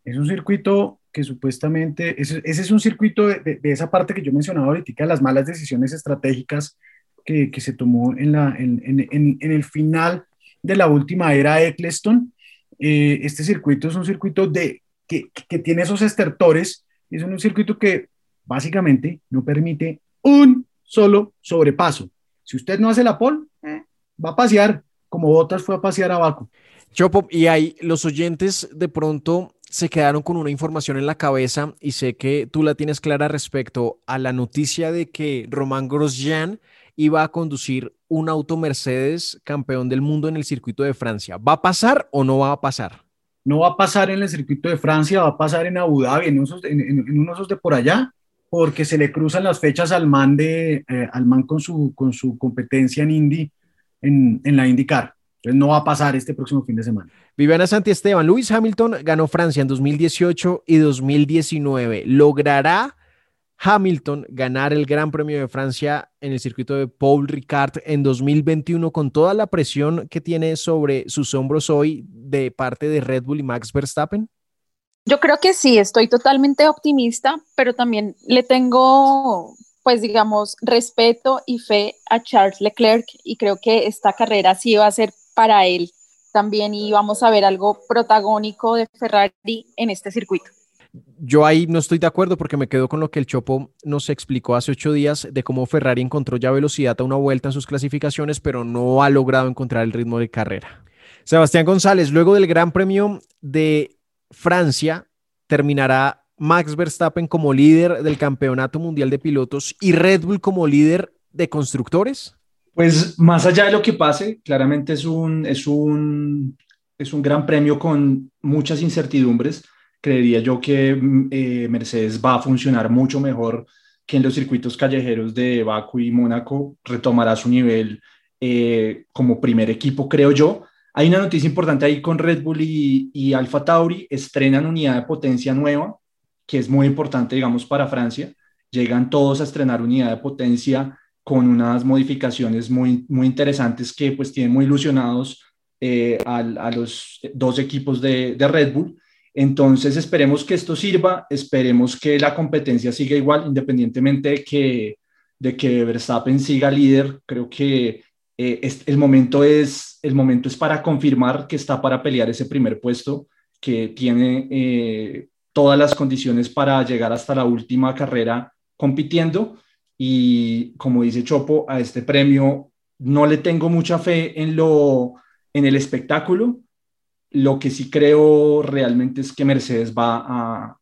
Es un circuito que supuestamente, ese, ese es un circuito de, de, de, esa parte que yo mencionaba ahorita, las malas decisiones estratégicas que, que se tomó en, la, en, en, en, el final de la última era Eccleston. Eh, este circuito es un circuito de, que, que tiene esos estertores, es un circuito que básicamente no permite un solo sobrepaso. Si usted no hace la pole, eh, va a pasear como Botas fue a pasear a Baku. Chopo, y ahí los oyentes de pronto se quedaron con una información en la cabeza y sé que tú la tienes clara respecto a la noticia de que Román Grosjean iba a conducir un auto Mercedes campeón del mundo en el circuito de Francia. ¿Va a pasar o no va a pasar? No va a pasar en el circuito de Francia, va a pasar en Abu Dhabi, en, unos, en, en unos de por allá, porque se le cruzan las fechas al man, de, eh, al man con, su, con su competencia en Indy, en, en la IndyCar. Entonces no va a pasar este próximo fin de semana. Viviana Santiesteban, Lewis Hamilton ganó Francia en 2018 y 2019. ¿Logrará Hamilton ganar el Gran Premio de Francia en el circuito de Paul Ricard en 2021 con toda la presión que tiene sobre sus hombros hoy de parte de Red Bull y Max Verstappen? Yo creo que sí, estoy totalmente optimista, pero también le tengo, pues digamos, respeto y fe a Charles Leclerc y creo que esta carrera sí va a ser para él también y vamos a ver algo protagónico de Ferrari en este circuito. Yo ahí no estoy de acuerdo porque me quedo con lo que el Chopo nos explicó hace ocho días de cómo Ferrari encontró ya velocidad a una vuelta en sus clasificaciones, pero no ha logrado encontrar el ritmo de carrera. Sebastián González, luego del Gran Premio de Francia, terminará Max Verstappen como líder del Campeonato Mundial de Pilotos y Red Bull como líder de constructores. Pues más allá de lo que pase, claramente es un, es un, es un gran premio con muchas incertidumbres creería yo que mm, eh, Mercedes va a funcionar mucho mejor que en los circuitos callejeros de Baku y Mónaco, retomará su nivel eh, como primer equipo, creo yo. Hay una noticia importante ahí con Red Bull y, y Alfa Tauri, estrenan unidad de potencia nueva, que es muy importante, digamos, para Francia. Llegan todos a estrenar unidad de potencia con unas modificaciones muy, muy interesantes que pues tienen muy ilusionados eh, a, los dos equipos de, de Red Bull. Entonces esperemos que esto sirva, esperemos que la competencia siga igual, independientemente de que, de que Verstappen siga líder. Creo que eh, el, momento es, el momento es para confirmar que está para pelear ese primer puesto, que tiene eh, todas las condiciones para llegar hasta la última carrera compitiendo. Y como dice Chopo, a este premio no le tengo mucha fe en, lo, en el espectáculo, lo que sí creo realmente es que Mercedes va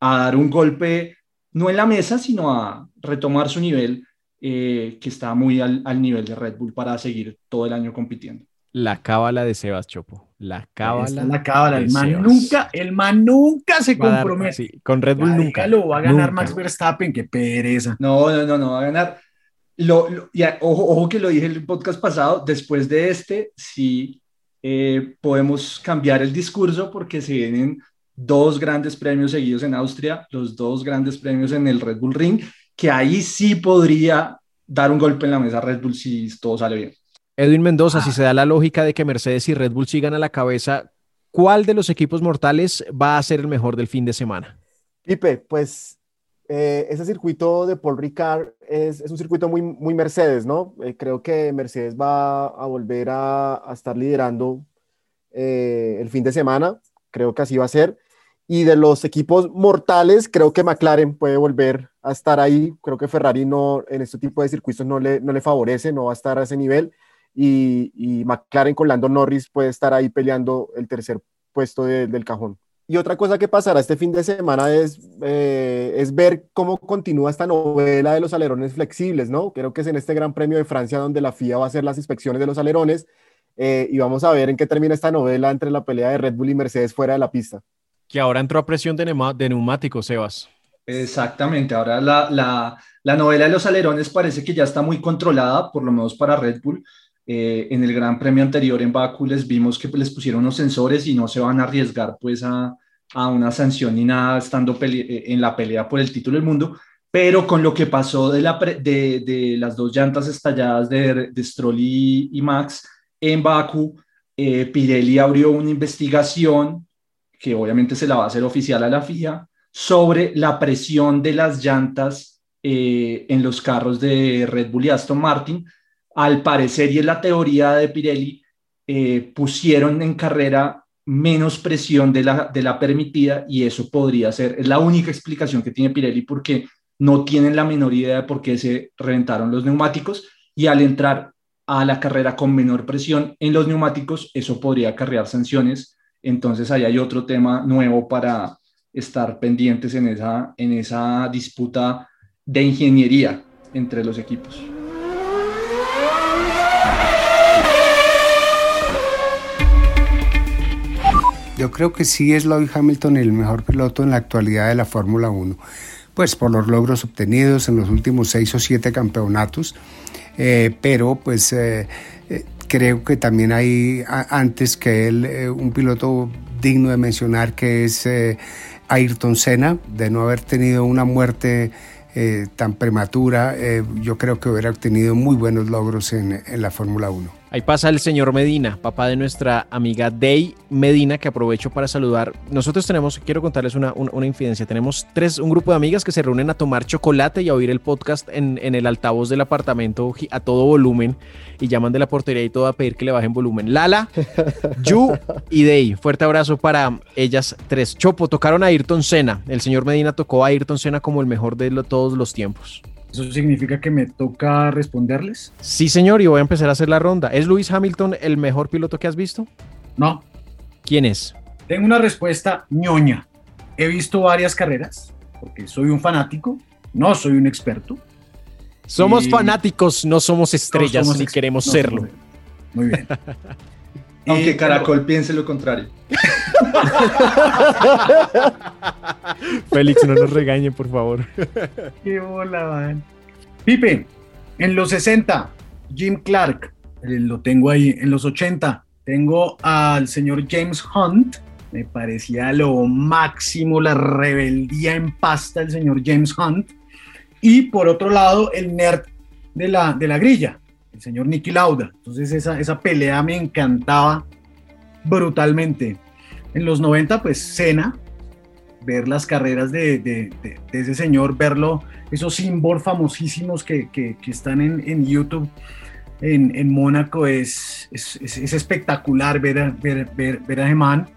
a dar un golpe, no en la mesa, sino a retomar su nivel, eh, que está muy al, al, nivel de Red Bull para seguir todo el año compitiendo. La cábala de Sebas Chopo. La cábala. La cábala. El man Sebas. nunca, el man nunca se compromete. Dar, sí, con Red Bull ya, nunca. Lo va a ganar nunca. Max Verstappen, qué pereza. No, no, no, no va a ganar. Lo, lo ya, ojo, ojo que lo dije en el podcast pasado, después de este, sí eh, podemos cambiar el discurso porque se vienen dos grandes premios seguidos en Austria, los dos grandes premios en el Red Bull Ring, que ahí sí podría dar un golpe en la mesa Red Bull si todo sale bien. Edwin Mendoza, ah. si se da la lógica de que Mercedes y Red Bull sigan a la cabeza, ¿cuál de los equipos mortales va a ser el mejor del fin de semana? Pipe, pues eh, ese circuito de Paul Ricard es, es, un circuito muy, muy Mercedes, ¿no? Eh, creo que Mercedes va a volver a, a estar liderando eh, el fin de semana, creo que así va a ser. Y de los equipos mortales, creo que McLaren puede volver a estar ahí. Creo que Ferrari no, en este tipo de circuitos no le, no le favorece, no va a estar a ese nivel. Y, y McLaren con Lando Norris puede estar ahí peleando el tercer puesto de, del cajón. Y otra cosa que pasará este fin de semana es, eh, es ver cómo continúa esta novela de los alerones flexibles, ¿no? Creo que es en este Gran Premio de Francia donde la FIA va a hacer las inspecciones de los alerones eh, y vamos a ver en qué termina esta novela entre la pelea de Red Bull y Mercedes fuera de la pista. Que ahora entró a presión de, de neumáticos, Sebas. Exactamente, ahora la, la, la novela de los alerones parece que ya está muy controlada, por lo menos para Red Bull. Eh, en el Gran Premio anterior en Baku les vimos que les pusieron unos sensores y no se van a arriesgar pues a, a una sanción ni nada estando en la pelea por el título del mundo, pero con lo que pasó de, la de, de las dos llantas estalladas de, de Stroll y, y, Max en Baku, eh, Pirelli abrió una investigación que obviamente se la va a hacer oficial a la FIA sobre la presión de las llantas eh, en los carros de Red Bull y Aston Martin. Al parecer, y es la teoría de Pirelli, eh, pusieron en carrera menos presión de la, de la permitida y eso podría ser, es la única explicación que tiene Pirelli porque no tienen la menor idea de por qué se reventaron los neumáticos y al entrar a la carrera con menor presión en los neumáticos, eso podría acarrear sanciones. Entonces ahí hay otro tema nuevo para estar pendientes en esa, en esa disputa de ingeniería entre los equipos. Yo creo que sí es Lewis Hamilton el mejor piloto en la actualidad de la Fórmula 1, pues por los logros obtenidos en los últimos seis o siete campeonatos, eh, pero pues eh, eh, creo que también hay antes que él un piloto digno de mencionar que es Ayrton Senna, de no haber tenido una muerte tan prematura, yo creo que hubiera obtenido muy buenos logros en, en la Fórmula 1. Ahí pasa el señor Medina, papá de nuestra amiga Day Medina, que aprovecho para saludar. Nosotros tenemos, quiero contarles una, una, infidencia, tenemos tres, un grupo de amigas que se reúnen a tomar chocolate y a oír el podcast en, en, el altavoz del apartamento a todo volumen y llaman de la portería y todo a pedir que le bajen volumen. Lala, (laughs) Yu y Day. Fuerte abrazo para ellas tres. Chopo, tocaron a Ayrton Senna. El señor Medina tocó a Ayrton Senna como el mejor de todos los tiempos. ¿Eso significa que me toca responderles? Sí, señor, y voy a empezar a hacer la ronda. ¿Es Lewis Hamilton el mejor piloto que has visto? No. ¿Quién es? Tengo una respuesta ñoña. He visto varias carreras, porque soy un fanático, no soy un experto. Somos fanáticos, no somos estrellas, ni queremos serlo. Muy bien. (laughs) Aunque Caracol piense lo contrario. (laughs) Félix, no nos regañe, por favor. Qué bola, man. Pipe, en los 60, Jim Clark, eh, lo tengo ahí. En los 80, tengo al señor James Hunt. Me parecía lo máximo la rebeldía en pasta del señor James Hunt. Y por otro lado, el nerd de la, de la grilla, señor Nicky Lauda. Entonces esa, esa pelea me encantaba brutalmente. En los 90, pues Cena, ver las carreras de, de, ese señor, verlo, esos símbolos famosísimos que, que, están en, en, YouTube en, en Mónaco, es, es, es, espectacular ver ver, ver, ver a Gemán.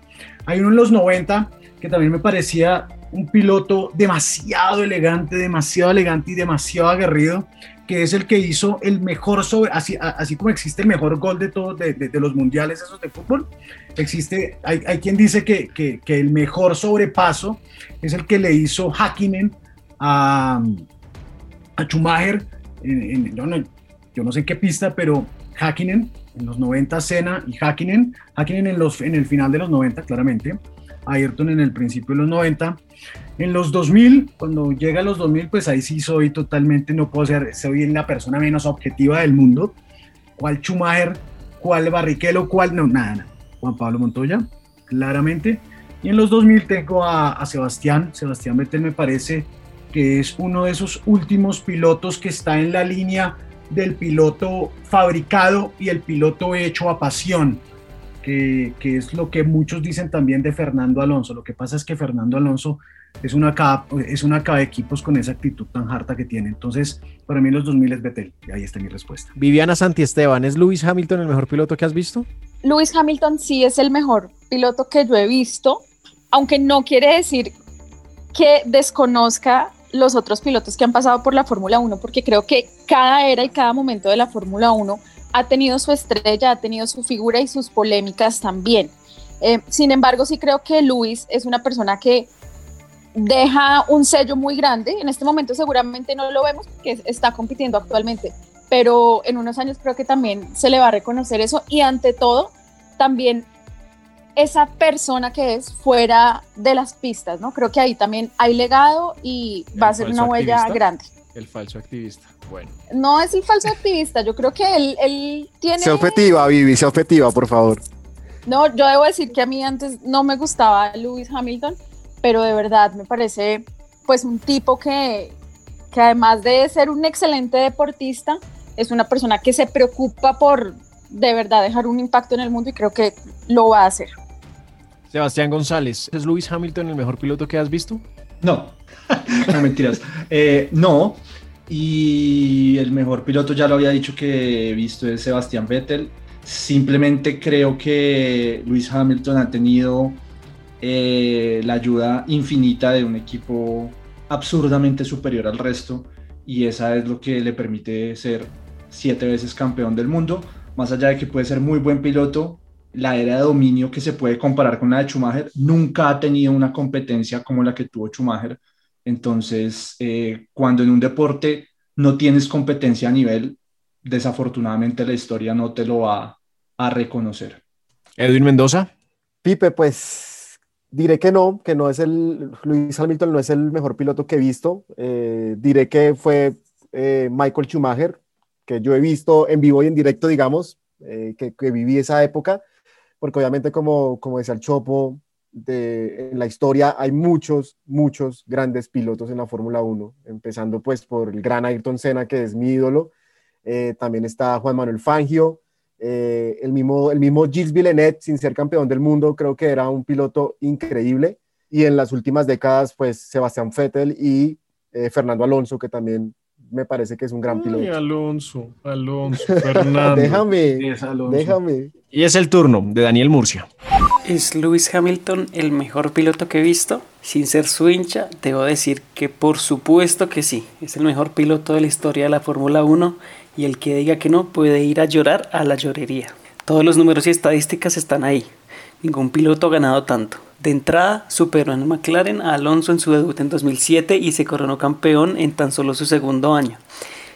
Hay uno en los 90 que también me parecía un piloto demasiado elegante, demasiado elegante y demasiado aguerrido, que es el que hizo el mejor sobre, así, así como existe el mejor gol de todos, de, de, los mundiales esos de fútbol, existe, hay, hay quien dice que, que, que, el mejor sobrepaso es el que le hizo Hakkinen a, a Schumacher, en, yo, no, sé qué pista, pero Hakkinen en los 90 Senna y Hakkinen, Hakkinen en, los, en el final de los 90 claramente, Ayrton en el principio de los 90, en los 2000, cuando llega a los 2000, pues ahí sí soy totalmente, no puedo ser, soy la persona menos objetiva del mundo. ¿Cuál Schumacher? ¿Cuál Barrichello? ¿Cuál? No, nada, nada. Juan Pablo Montoya, claramente. Y en los 2000 tengo a, a Sebastián. Sebastián Vettel me parece que es uno de esos últimos pilotos que está en la línea del piloto fabricado y el piloto hecho a pasión que, es lo que muchos dicen también de Fernando Alonso. Lo que pasa es que Fernando Alonso es una cada, es una cada equipos con esa actitud tan harta que tiene. Entonces, para mí los 2000 es Betel. Y ahí está mi respuesta. Viviana Santiesteban, ¿es Lewis Hamilton el mejor piloto que has visto? Lewis Hamilton sí es el mejor piloto que yo he visto, aunque no quiere decir que desconozca los otros pilotos que han pasado por la Fórmula 1, porque creo que cada era y cada momento de la Fórmula 1 ha tenido su estrella, ha tenido su figura y sus polémicas también. Eh, sin embargo, sí creo que Luis es una persona que deja un sello muy grande. En este momento seguramente no lo vemos porque está compitiendo actualmente, pero en unos años creo que también se le va a reconocer eso y ante todo también esa persona que es fuera de las pistas, ¿no? Creo que ahí también hay legado y va a ser una huella grande. El falso activista. Bueno. No es el falso activista, yo creo que él, él tiene... Sea objetiva, Vivi, sea objetiva, por favor. No, yo debo decir que a mí antes no me gustaba Lewis Hamilton, pero de verdad me parece pues un tipo que, que además de ser un excelente deportista, es una persona que se preocupa por de verdad dejar un impacto en el mundo y creo que lo va a hacer. Sebastián González, ¿es Lewis Hamilton el mejor piloto que has visto? No, (laughs) no mentiras. Eh, no, y el mejor piloto ya lo había dicho que he visto es Sebastián Vettel. Simplemente creo que Luis Hamilton ha tenido eh, la ayuda infinita de un equipo absurdamente superior al resto y esa es lo que le permite ser siete veces campeón del mundo. Más allá de que puede ser muy buen piloto, la era de dominio que se puede comparar con la de Schumacher nunca ha tenido una competencia como la que tuvo Schumacher. Entonces, eh, cuando en un deporte no tienes competencia a nivel, desafortunadamente la historia no te lo va a reconocer. Edwin Mendoza. Pipe, pues diré que no, que no es el, Luis Hamilton no es el mejor piloto que he visto. Eh, diré que fue eh, Michael Schumacher, que yo he visto en vivo y en directo, digamos, que, que, viví esa época, porque obviamente como, como decía el Chopo, de, en la historia hay muchos, muchos grandes pilotos en la Fórmula 1, empezando pues por el gran Ayrton Senna, que es mi ídolo. Eh, también está Juan Manuel Fangio, eh, el, mismo, el mismo Gilles Villeneuve, sin ser campeón del mundo, creo que era un piloto increíble. Y en las últimas décadas, pues Sebastián Vettel y eh, Fernando Alonso, que también me parece que es un gran piloto. Ay, Alonso, Alonso, (laughs) Fernando. déjame, déjame. Y es el turno de Daniel Murcia. ¿Es Lewis Hamilton el mejor piloto que he visto? Sin ser su hincha, debo decir que por supuesto que sí. Es el mejor piloto de la historia de la Fórmula 1 y el que diga que no puede ir a llorar a la llorería. Todos los números y estadísticas están ahí. Ningún piloto ha ganado tanto. De entrada, superó en McLaren a Alonso en su debut en 2007 y se coronó campeón en tan solo su segundo año.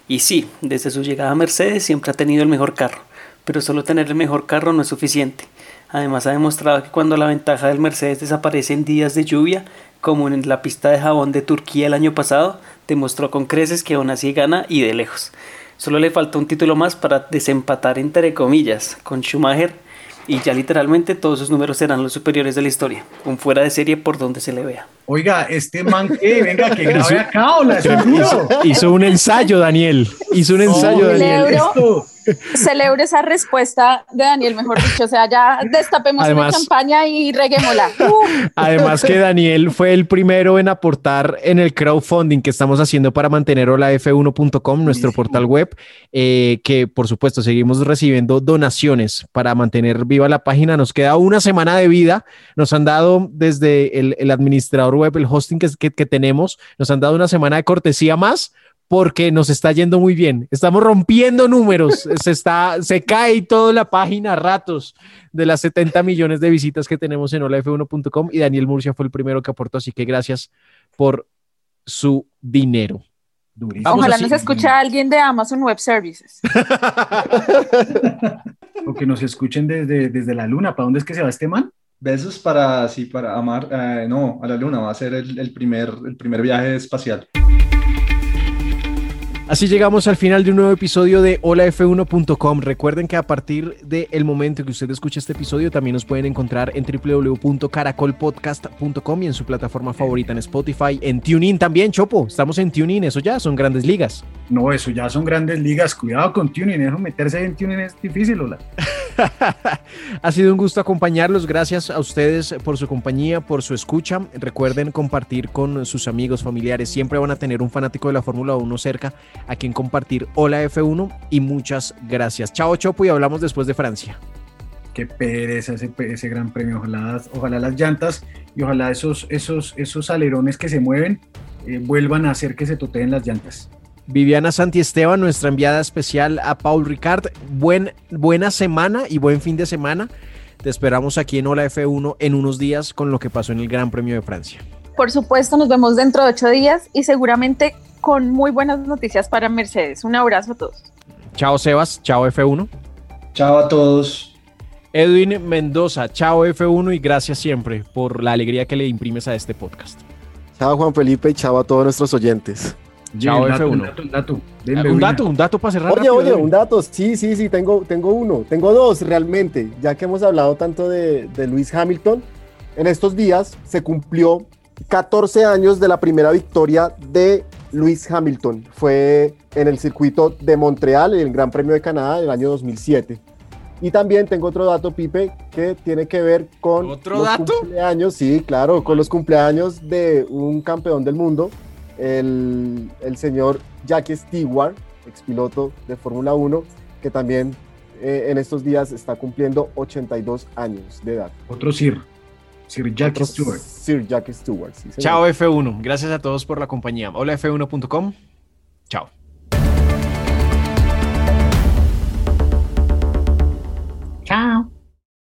Y sí, desde su llegada a Mercedes siempre ha tenido el mejor carro, pero solo tener el mejor carro no es suficiente. Además ha demostrado que cuando la ventaja del Mercedes desaparece en días de lluvia, como en la pista de jabón de Turquía el año pasado, demostró con creces que aún así gana y de lejos. Solo le falta un título más para desempatar entre comillas con Schumacher y ya literalmente todos sus números serán los superiores de la historia, un fuera de serie por donde se le vea. Oiga, este man que venga, que grabe acá, o la hizo, hizo un ensayo, Daniel. Hizo un ensayo, Daniel. Celebro esa respuesta de Daniel, mejor dicho. O sea, ya destapemos una champaña y reguémosla. Además que Daniel fue el primero en aportar en el crowdfunding que estamos haciendo para mantener holaf1.com, nuestro portal web, eh, que por supuesto seguimos recibiendo donaciones para mantener viva la página. Nos queda una semana de vida. Nos han dado desde el, administrador web, el hosting que, que tenemos, nos han dado una semana de cortesía más porque nos está yendo muy bien. Estamos rompiendo números. (laughs) se, está, se cae toda la página a ratos de las 70 millones de visitas que tenemos en holaf1.com y Daniel Murcia fue el primero que aportó, así que gracias por su dinero. Ojalá nos escuche alguien de Amazon Web Services. (laughs) o que nos escuchen desde, desde la luna. ¿Para dónde es que se va este man? Besos para, sí, para amar, eh, no, a la luna, va a ser el, primer, el primer viaje espacial. Así llegamos al final de un nuevo episodio de holaf1.com. Recuerden que a partir del momento que usted escuche este episodio también nos pueden encontrar en www.caracolpodcast.com y en su plataforma favorita en Spotify, en TuneIn también, Chopo. Estamos en TuneIn, eso ya son grandes ligas. No, eso ya son grandes ligas. Cuidado con TuneIn, eso meterse en TuneIn es difícil, hola. (laughs) ha sido un gusto acompañarlos. Gracias a ustedes por su compañía, por su escucha. Recuerden compartir con sus amigos, familiares. Siempre van a tener un fanático de la Fórmula 1 cerca a quien compartir. Hola F1 y muchas gracias. Chao Chopo y hablamos después de Francia. Qué pereza ese, ese gran premio. Ojalá, ojalá las llantas y ojalá esos, esos, esos alerones que se mueven eh, vuelvan a hacer que se toteen las llantas. Viviana Santiesteban, nuestra enviada especial a Paul Ricard. Buen, buena semana y buen fin de semana. Te esperamos aquí en Hola F1 en unos días con lo que pasó en el Gran Premio de Francia. Por supuesto, nos vemos dentro de ocho días y seguramente con muy buenas noticias para Mercedes. Un abrazo a todos. Chao Sebas, chao F1. Chao a todos. Edwin Mendoza, chao F1 y gracias siempre por la alegría que le imprimes a este podcast. Chao Juan Felipe y chao a todos nuestros oyentes. Chao F1. Un dato, un dato, un dato, un dato para cerrar. Oye, oye, un dato. Sí, sí, sí, tengo, tengo uno. Tengo dos realmente. Ya que hemos hablado tanto de, de Luis Hamilton, en estos días se cumplió 14 años de la primera victoria de Luis Hamilton. Fue en el circuito de Montreal, en el Gran Premio de Canadá del año 2007. Y también tengo otro dato, Pipe, que tiene que ver con ¿Otro los dato? cumpleaños, sí, claro, con los cumpleaños de un campeón del mundo, el, el señor Jackie Stewart, expiloto de Fórmula 1, que también eh, en estos días está cumpliendo 82 años de edad. Otro Sir. Sir Jack Stewart. Sir Jack Stewart. Chao F1. Gracias a todos por la compañía. Hola F1.com. Chao. Chao.